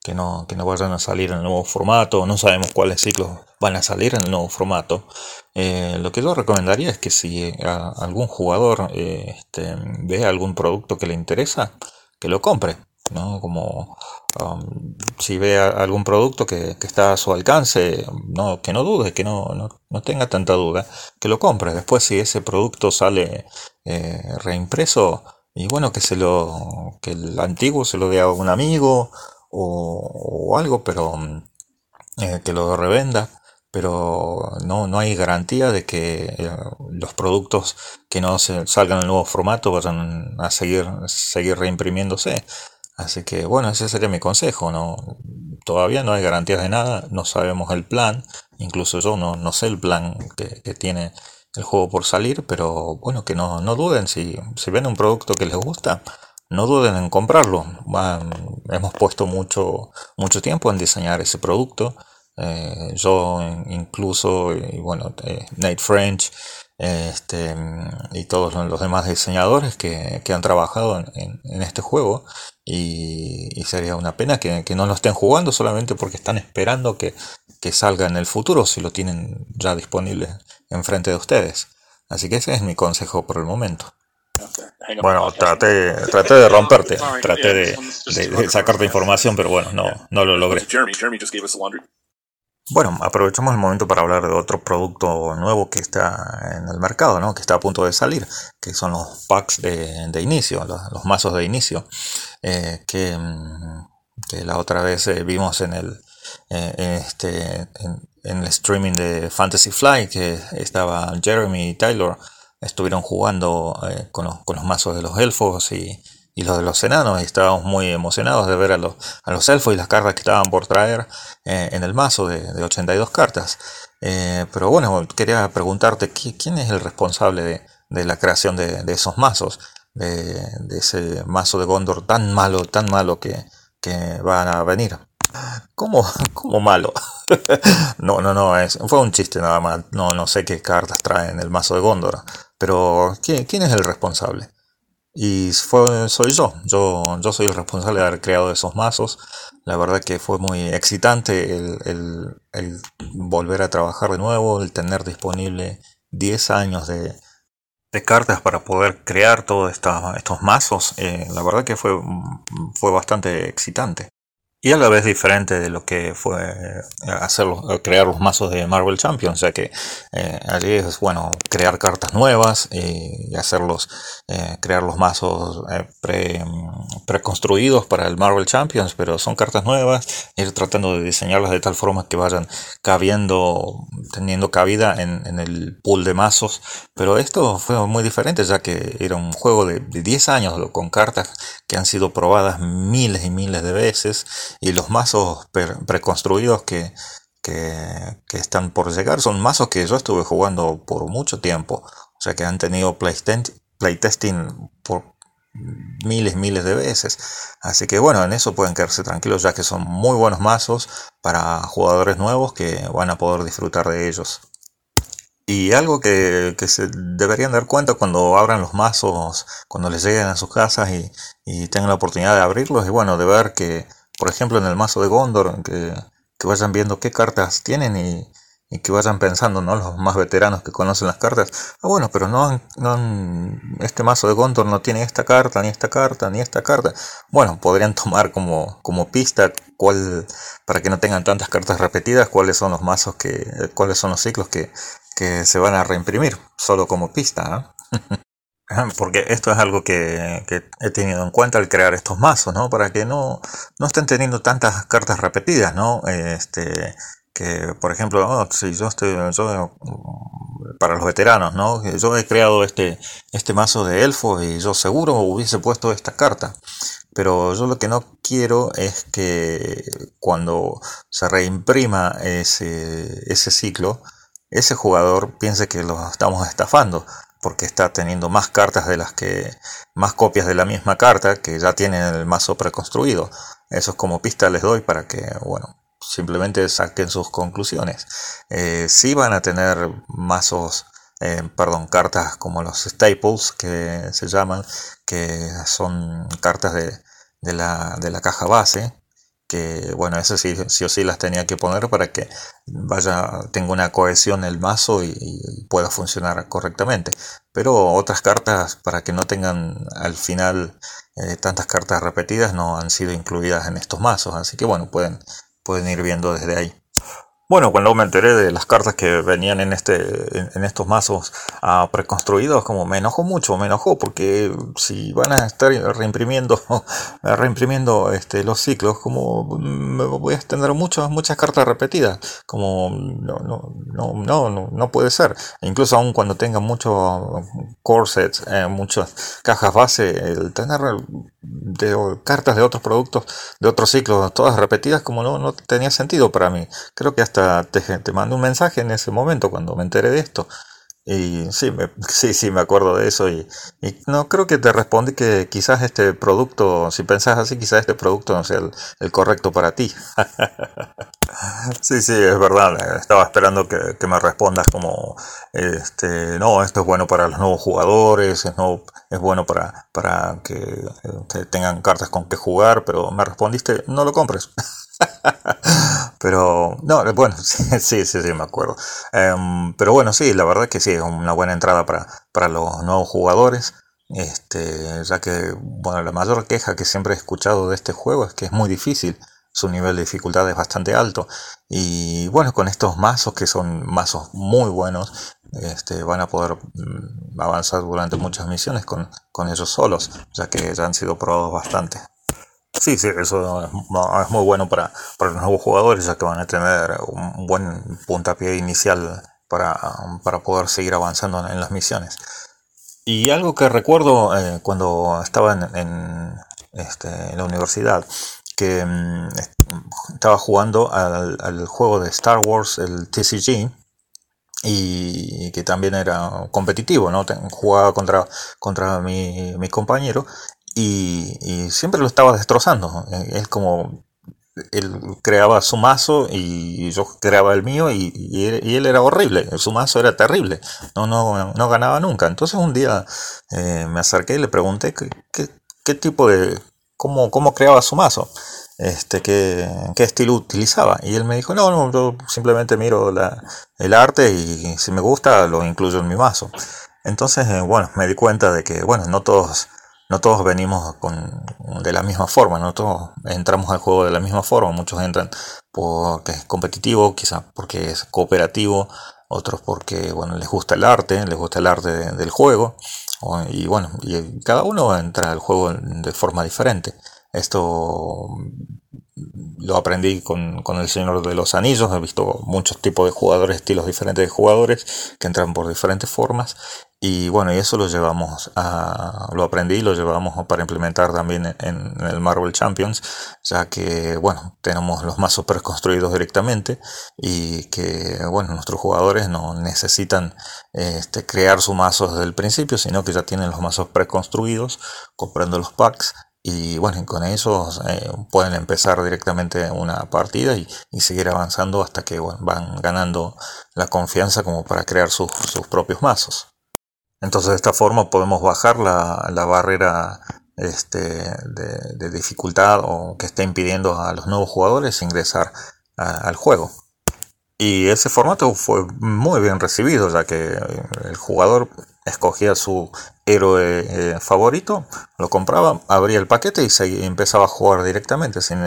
que no, que no vayan a salir en el nuevo formato, no sabemos cuáles ciclos van a salir en el nuevo formato. Eh, lo que yo recomendaría es que si algún jugador eh, este, ve algún producto que le interesa, que lo compre. ¿no? Como um, si ve algún producto que, está a su alcance, no, que no dude, que no, no, tenga tanta duda, que lo compre. Después si ese producto sale eh, reimpreso, y bueno, que se lo, que el antiguo se lo dé a un amigo o, algo, pero mm, eh, que lo revenda. Pero no, no hay garantía de que eh, los productos que no se salgan en nuevo formato vayan a seguir, seguir reimprimiéndose. Así que bueno, ese sería mi consejo. ¿no? Todavía no hay garantías de nada, no sabemos el plan. Incluso yo no, no sé el plan que, que, tiene el juego por salir, pero bueno, que no, no duden si, si ven un producto que les gusta no duden en comprarlo. hemos puesto mucho, mucho tiempo en diseñar ese producto. Eh, yo incluso, y bueno, eh, Nate French este, y todos los demás diseñadores que, han trabajado en, este juego. Y, sería una pena que, no lo estén jugando solamente porque están esperando que, que salga en el futuro si lo tienen ya disponible enfrente de ustedes. Así que ese es mi consejo por el momento. Bueno, traté, traté de romperte, traté de, de, sacarte información, pero bueno, no, no lo logré. Bueno, aprovechamos el momento para hablar de otro producto nuevo que está en el mercado, ¿no? que está a punto de salir, que son los packs de, inicio, los, mazos de inicio, eh, mm, que, la otra vez eh, vimos en el, eh, este, en, el streaming de Fantasy Flight, que estaba Jeremy y Taylor, estuvieron jugando con los, con, los, mazos de los elfos y, y los de los enanos y estábamos muy emocionados de ver a los, a los elfos y las cartas que estaban por traer eh, en el mazo de, 82 cartas. Eh, pero bueno, quería preguntarte, ¿quién es el responsable de, la creación de, esos mazos? De, ese mazo de Gondor tan malo, tan malo que, que van a venir. ¿Cómo, cómo malo? no, no, no, es, fue un chiste nada más. No, no sé qué cartas traen el mazo de Gondor. Pero, ¿quién es el responsable? Y fue, soy yo. yo, yo soy el responsable de haber creado esos mazos. La verdad que fue muy excitante el, volver a trabajar de nuevo, el tener disponible 10 años de, cartas para poder crear todos estos mazos. Eh, la verdad que fue, fue bastante excitante y a la vez diferente de lo que fue eh, hacerlo, eh, crear los mazos de Marvel Champions, ya que eh, allí es bueno crear cartas nuevas y hacerlos, crear los mazos pre, preconstruidos para el Marvel Champions, pero son cartas nuevas, ir tratando de diseñarlas de tal forma que vayan cabiendo, teniendo cabida en, el pool de mazos, pero esto fue muy diferente, ya que era un juego de, de 10 años con cartas que han sido probadas miles y miles de veces y los mazos preconstruidos que, están por llegar son mazos que yo estuve jugando por mucho tiempo. O sea que han tenido playtesting por miles, miles de veces. Así que bueno, en eso pueden quedarse tranquilos ya que son muy buenos mazos para jugadores nuevos que van a poder disfrutar de ellos. Y algo que, se deberían dar cuenta cuando abran los mazos, cuando les lleguen a sus casas y, y tengan la oportunidad de abrirlos, y bueno, de ver que por ejemplo, en el mazo de Gondor, que, vayan viendo qué cartas tienen y, que vayan pensando, ¿no? Los más veteranos que conocen las cartas, ah, bueno, pero no, no este mazo de Gondor no tiene esta carta, ni esta carta, ni esta carta. Bueno, podrían tomar como, como pista cuál, para que no tengan tantas cartas repetidas, cuáles son los mazos que, cuáles son los ciclos que, que se van a reimprimir, solo como pista, Porque esto es algo que, he tenido en cuenta al crear estos mazos, ¿no? Para que no, no estén teniendo tantas cartas repetidas, ¿no? Este, que, por ejemplo, para los veteranos, ¿no? Yo he creado este, este mazo de elfo y yo seguro hubiese puesto esta carta. Pero yo lo que no quiero es que cuando se reimprima ese, ese ciclo, ese jugador piense que lo estamos estafando porque está teniendo más cartas de las que más copias de la misma carta que ya tienen el mazo preconstruido. Eso es como pista les doy para que, bueno, simplemente saquen sus conclusiones. Eh, si van a tener mazos, eh, perdón, cartas como los staples que se llaman, que son cartas de, de, la, de la caja base, que bueno, eso sí, sí o sí las tenía que poner para que vaya, tenga una cohesión el mazo y, pueda funcionar correctamente. Pero otras cartas, para que no tengan al final eh, tantas cartas repetidas, no han sido incluidas en estos mazos. Así que bueno, pueden, pueden ir viendo desde ahí. Bueno, cuando me enteré de las cartas que venían en, este, en, estos mazos ah, preconstruidos, como me enojó mucho, me enojó porque si van a estar reimprimiendo, reimprimiendo este, los ciclos, como me voy a tener muchas, muchas cartas repetidas, como no, no, no, no, puede ser. incluso aun cuando tenga muchos corsets, eh, muchas cajas base, el tener de, cartas de otros productos, de otros ciclos, todas repetidas, como no, no tenía sentido para mí. Creo que hasta te, te mandé un mensaje en ese momento cuando me enteré de esto. Y sí, sí, sí, me acuerdo de eso. Y, no creo que te respondí que quizás este producto, si pensás así, quizás este producto no sea el, correcto para ti. sí, sí, es verdad. Estaba esperando que, me respondas como, este, no, esto es bueno para los nuevos jugadores, es, no, es bueno para, para que este, tengan cartas con que jugar, pero me respondiste, no lo compres. pero, no, bueno, sí, sí, sí, me acuerdo. Em, pero bueno, sí, la verdad que sí, es una buena entrada para, para los nuevos jugadores. Este, ya que, bueno, la mayor queja que siempre he escuchado de este juego es que es muy difícil. Su nivel de dificultad es bastante alto. Y bueno, con estos mazos que son mazos muy buenos, este, van a poder mm, avanzar durante muchas misiones con, con ellos solos, ya que ya han sido probados bastante. Sí, sí, eso es, muy bueno para, para los nuevos jugadores, ya que van a tener un buen puntapié inicial para, para poder seguir avanzando en, las misiones. Y algo que recuerdo eh, cuando estaba en, este, en, la universidad, que mm, estaba jugando al, juego de Star Wars, el TCG, y que también era competitivo, ¿no? Jugaba contra, contra mi compañero y, siempre lo estaba destrozando. Es como él creaba su mazo y yo creaba el mío y, él, era horrible, su mazo era terrible, no, no, no ganaba nunca. Entonces un día eh, me acerqué y le pregunté qué, tipo de, cómo, cómo creaba su mazo, este, qué, qué, estilo utilizaba. Y él me dijo, no, no, yo simplemente miro la, el arte y si me gusta lo incluyo en mi mazo. Entonces, eh, bueno, me di cuenta de que, bueno, no todos no todos venimos con, de la misma forma, no todos entramos al juego de la misma forma, muchos entran porque es competitivo, quizás porque es cooperativo, otros porque bueno, les gusta el arte, les gusta el arte del juego, y bueno, y cada uno entra al juego de forma diferente. Esto lo aprendí con, con, El Señor de los Anillos, he visto muchos tipos de jugadores, estilos diferentes de jugadores que entran por diferentes formas. Y bueno, y eso lo llevamos a, lo aprendí y lo llevamos para implementar también en, el Marvel Champions, ya que bueno, tenemos los mazos preconstruidos directamente y que bueno, nuestros jugadores no necesitan este, crear su mazo desde el principio, sino que ya tienen los mazos preconstruidos, comprando los packs y bueno, con eso eh, pueden empezar directamente una partida y, seguir avanzando hasta que van ganando la confianza como para crear sus propios mazos. Entonces de esta forma podemos bajar la, barrera este, de, dificultad o que está impidiendo a los nuevos jugadores ingresar al juego. Y ese formato fue muy bien recibido, ya que el jugador escogía su héroe eh, favorito, lo compraba, abría el paquete y se empezaba a jugar directamente sin,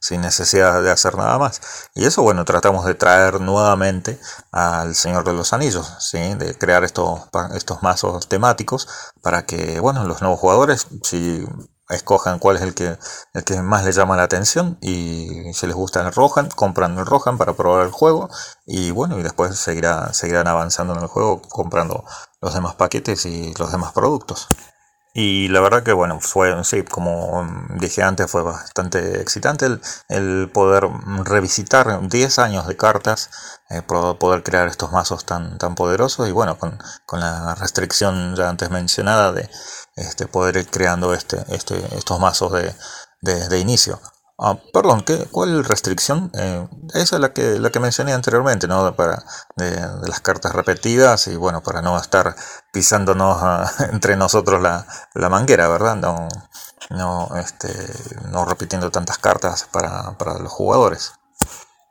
sin, necesidad de hacer nada más. Y eso, bueno, tratamos de traer nuevamente al Señor de los Anillos, de crear estos, estos mazos temáticos para que, bueno, los nuevos jugadores, si escojan cuál es el que, el que más les llama la atención y si les gusta el Rohan, compran el Rohan para probar el juego y bueno, y después seguirá, seguirán avanzando en el juego comprando los demás paquetes y los demás productos. Y la verdad que bueno, fue, sí, como dije antes, fue bastante excitante el, el poder revisitar 10 años de cartas, eh, poder crear estos mazos tan, tan poderosos y bueno, con, con la restricción ya antes mencionada de este, poder ir creando este, este, estos mazos de, de, inicio. Ah, perdón, ¿qué, ¿cuál restricción? Eh, esa es la que, la que mencioné anteriormente, ¿no? Para, de, las cartas repetidas y bueno, para no estar pisándonos ah, entre nosotros la, la, manguera, ¿verdad? No, no, este, no repitiendo tantas cartas para, para los jugadores.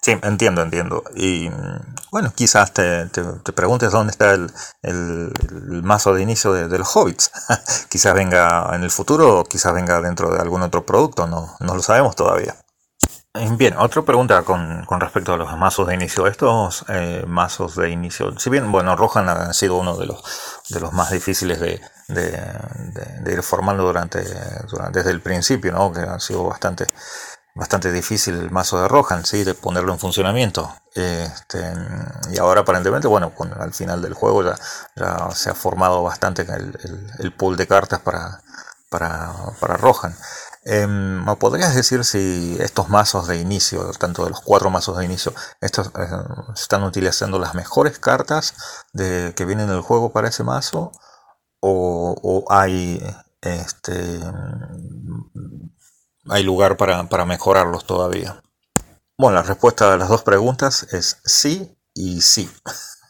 Sí, entiendo, entiendo. Y bueno, quizás te, te, preguntes dónde está el, el, mazo de inicio de, los hobbits. quizás venga en el futuro o quizás venga dentro de algún otro producto, no, no lo sabemos todavía. Bien, otra pregunta con, con, respecto a los mazos de inicio. Estos eh, mazos de inicio, si bien, bueno, Rohan ha sido uno de los, de los más difíciles de, de, de ir formando durante, durante, desde el principio, ¿no? que han sido bastante bastante difícil el mazo de Rohan, ¿sí? de ponerlo en funcionamiento. Este, y ahora aparentemente, bueno, al final del juego ya, se ha formado bastante el, pool de cartas para, para, para Rohan. Em, podrías decir si estos mazos de inicio, tanto de los cuatro mazos de inicio, estos eh, están utilizando las mejores cartas de, que vienen del juego para ese mazo? ¿O, o hay este, hay lugar para, para mejorarlos todavía? Bueno, la respuesta a las dos preguntas es sí y sí.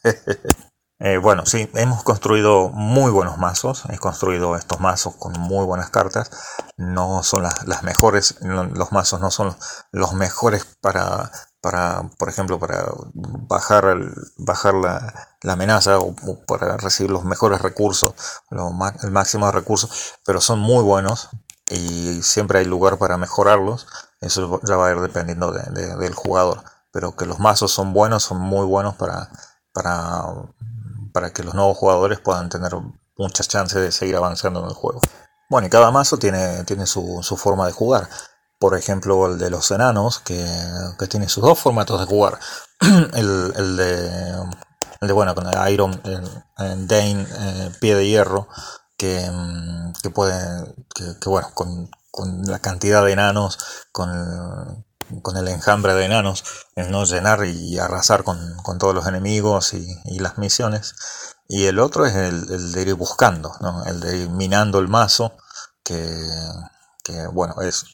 Eh, bueno, sí, hemos construido muy buenos mazos. He construido estos mazos con muy buenas cartas. No son las, mejores, los mazos no son los mejores para, para por ejemplo, para bajar, bajar la, la, amenaza o, para recibir los mejores recursos, el máximo de recursos, pero son muy buenos y siempre hay lugar para mejorarlos. Eso ya va a ir dependiendo del jugador. Pero que los mazos son buenos, son muy buenos para, para, para que los nuevos jugadores puedan tener muchas chances de seguir avanzando en el juego. Bueno, y cada mazo tiene, tiene su, forma de jugar. Por ejemplo, el de los enanos, que, tiene sus dos formatos de jugar. el, de, el de, bueno, con el Iron, el, Dane, eh, pie de hierro, que, que puede, que, bueno, con, la cantidad de enanos, con, con el enjambre de enanos, el no llenar y arrasar con, todos los enemigos y, las misiones. Y el otro es el, de ir buscando, el de ir minando el mazo, que, bueno, es,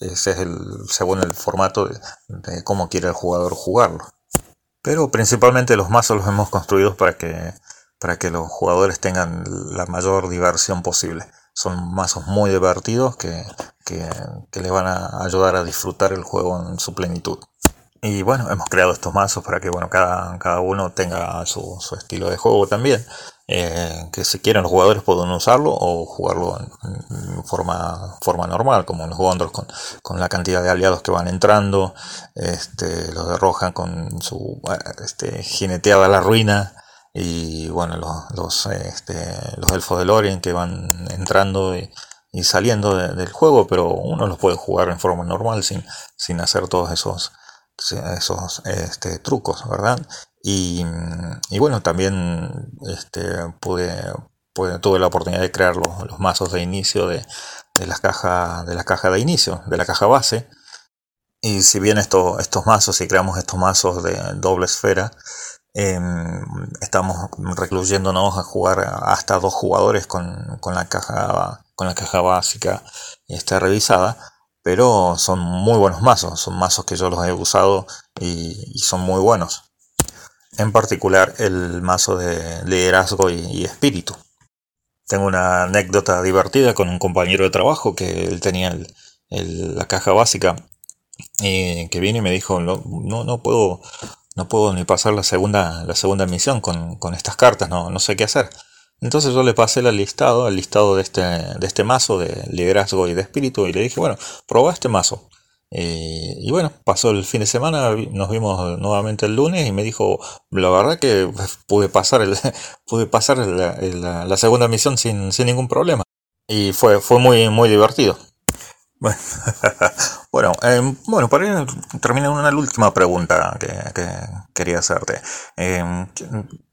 ese es el, según el formato de, cómo quiere el jugador jugarlo. Pero principalmente los mazos los hemos construido para que, para que los jugadores tengan la mayor diversión posible. Son mazos muy divertidos que, que, les van a ayudar a disfrutar el juego en su plenitud. Y bueno, hemos creado estos mazos para que bueno, cada, cada uno tenga su, estilo de juego también. Eh, que si quieren los jugadores pueden usarlo o jugarlo en, forma, forma normal, como los Wonders con, con la cantidad de aliados que van entrando, este, los de Rohan con su este, jineteada a la ruina, y bueno, los, los, este, los elfos de Lorien que van entrando y, saliendo del juego, pero uno los puede jugar en forma normal sin, sin hacer todos esos, esos este, trucos, ¿verdad? Y, y bueno, también este, pude, tuve la oportunidad de crear los, mazos de inicio de, de, las cajas, de la caja de inicio, de la caja base. Y si bien esto, estos mazos, si creamos estos mazos de doble esfera, Em, estamos recluyéndonos a jugar hasta dos jugadores con, la, caja, con la caja básica está revisada, pero son muy buenos mazos, son mazos que yo los he usado y, son muy buenos. En particular el mazo de liderazgo y, espíritu. Tengo una anécdota divertida con un compañero de trabajo que él tenía la caja básica y que vino y me dijo, no, no puedo no puedo ni pasar la segunda, la segunda misión con, estas cartas, no, no, sé qué hacer. Entonces yo le pasé el listado, el listado de este, de este mazo de liderazgo y de espíritu y le dije, bueno, prueba este mazo. Eh, y bueno, pasó el fin de semana, nos vimos nuevamente el lunes y me dijo, la verdad que pude pasar, el, pude pasar la, segunda misión sin, sin, ningún problema. Y fue, fue muy, muy divertido. Bueno, bueno, em, bueno, para terminar una última pregunta que, quería hacerte. Em,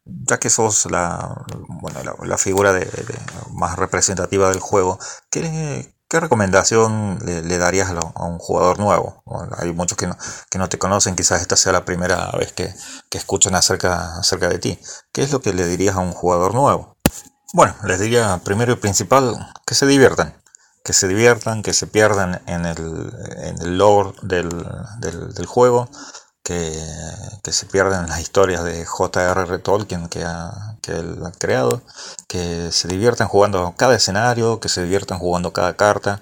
ya que sos la, bueno, la, figura de, más representativa del juego, ¿qué, recomendación le, darías a, un jugador nuevo? hay muchos que no, que no te conocen, quizás esta sea la primera vez que, que escuchan acerca, acerca de ti. ¿Qué es lo que le dirías a un jugador nuevo? Bueno, les diría primero y principal que se diviertan que se diviertan, que se pierdan en el, en el lore del, del, juego, que, que, se pierdan las historias de J.R.R. Tolkien que, ha, que él ha creado, que se diviertan jugando cada escenario, que se diviertan jugando cada carta,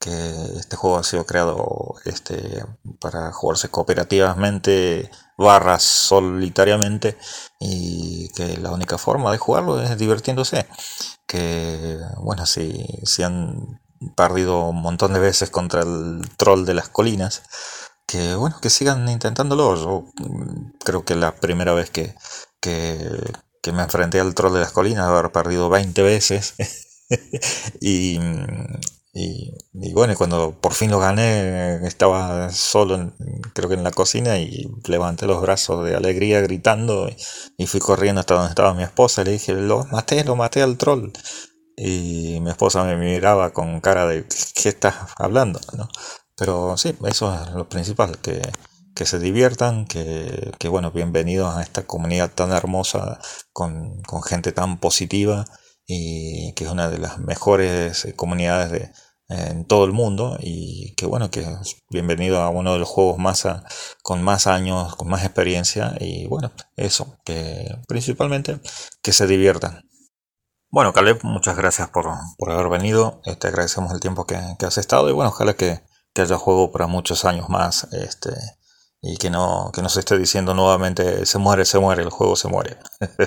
que este juego ha sido creado este, para jugarse cooperativamente barra solitariamente y que la única forma de jugarlo es divirtiéndose que bueno si, si han perdido un montón de veces contra el troll de las colinas. Que bueno, que sigan intentándolo. Yo mm, creo que la primera vez que, que, me enfrenté al troll de las colinas, haber perdido 20 veces. y, y, bueno, cuando por fin lo gané, estaba solo, creo que en la cocina, y levanté los brazos de alegría gritando y, fui corriendo hasta donde estaba mi esposa. Y le dije, lo maté, lo maté al troll y mi esposa me miraba con cara de ¿qué estás hablando? ¿no? Pero sí, eso es lo principal, que, que se diviertan, que, que, bueno, bienvenidos a esta comunidad tan hermosa, con, con, gente tan positiva y que es una de las mejores comunidades de, en todo el mundo y que bueno, que bienvenido a uno de los juegos más con más años, con más experiencia y bueno, eso, que principalmente que se diviertan. Bueno, Caleb, muchas gracias por, haber venido. Te este, agradecemos el tiempo que, has estado y bueno, ojalá que, haya juego para muchos años más este, y que no, que no se esté diciendo nuevamente se muere, se muere, el juego se muere.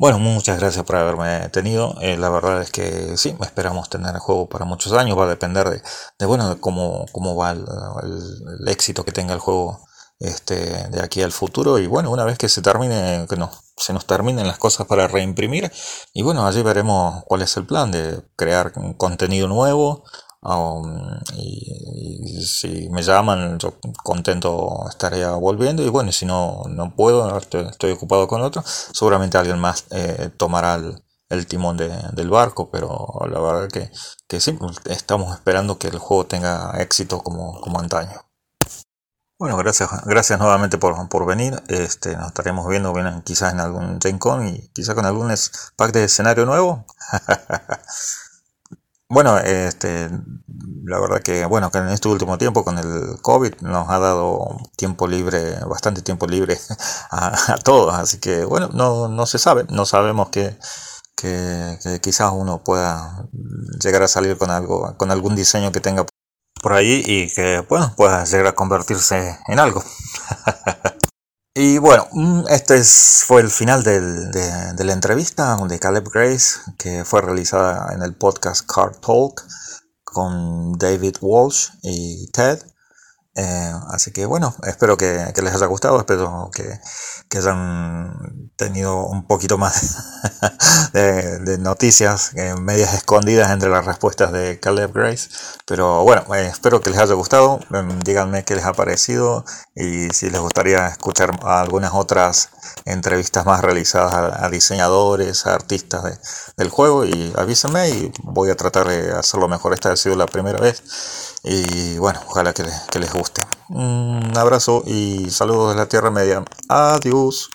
Bueno, muchas gracias por haberme tenido. Eh, la verdad es que sí, esperamos tener el juego para muchos años. Va a depender de, de bueno, de cómo, cómo va el, éxito que tenga el juego este, de aquí al futuro. Y bueno, una vez que se termine, que no, se nos terminen las cosas para reimprimir. Y bueno, allí veremos cuál es el plan de crear contenido nuevo Um, y, si me llaman, yo contento estaría volviendo. Y bueno, si no, no puedo, estoy, ocupado con otro, seguramente alguien más eh, tomará el, timón del barco. Pero la verdad que, que sí, estamos esperando que el juego tenga éxito como, como antaño. Bueno, gracias, gracias nuevamente por, por venir. Este, nos estaremos viendo quizás en algún Gen Con y quizás con algún pack de escenario nuevo. Bueno, este, la verdad que, bueno, que en este último tiempo con el COVID nos ha dado tiempo libre, bastante tiempo libre a, todos, así que, bueno, no, no se sabe, no sabemos que, que, quizás uno pueda llegar a salir con algo, con algún diseño que tenga por ahí y que, bueno, pueda llegar a convertirse en algo. Y bueno, mm, este fue el final de, la entrevista de Caleb Grace, que fue realizada en el podcast Card Talk con David Walsh y Ted. Eh, así que bueno, espero que, les haya gustado, espero que, hayan tenido un poquito más de, noticias eh, medias escondidas entre las respuestas de Caleb Grace. Pero bueno, eh, espero que les haya gustado, em, díganme qué les ha parecido y si les gustaría escuchar algunas otras entrevistas más realizadas a, diseñadores, a artistas del juego y avísenme y voy a tratar de hacerlo mejor. Esta ha sido la primera vez y bueno, ojalá que les, guste. Un abrazo y saludos de la Tierra Media. Adiós.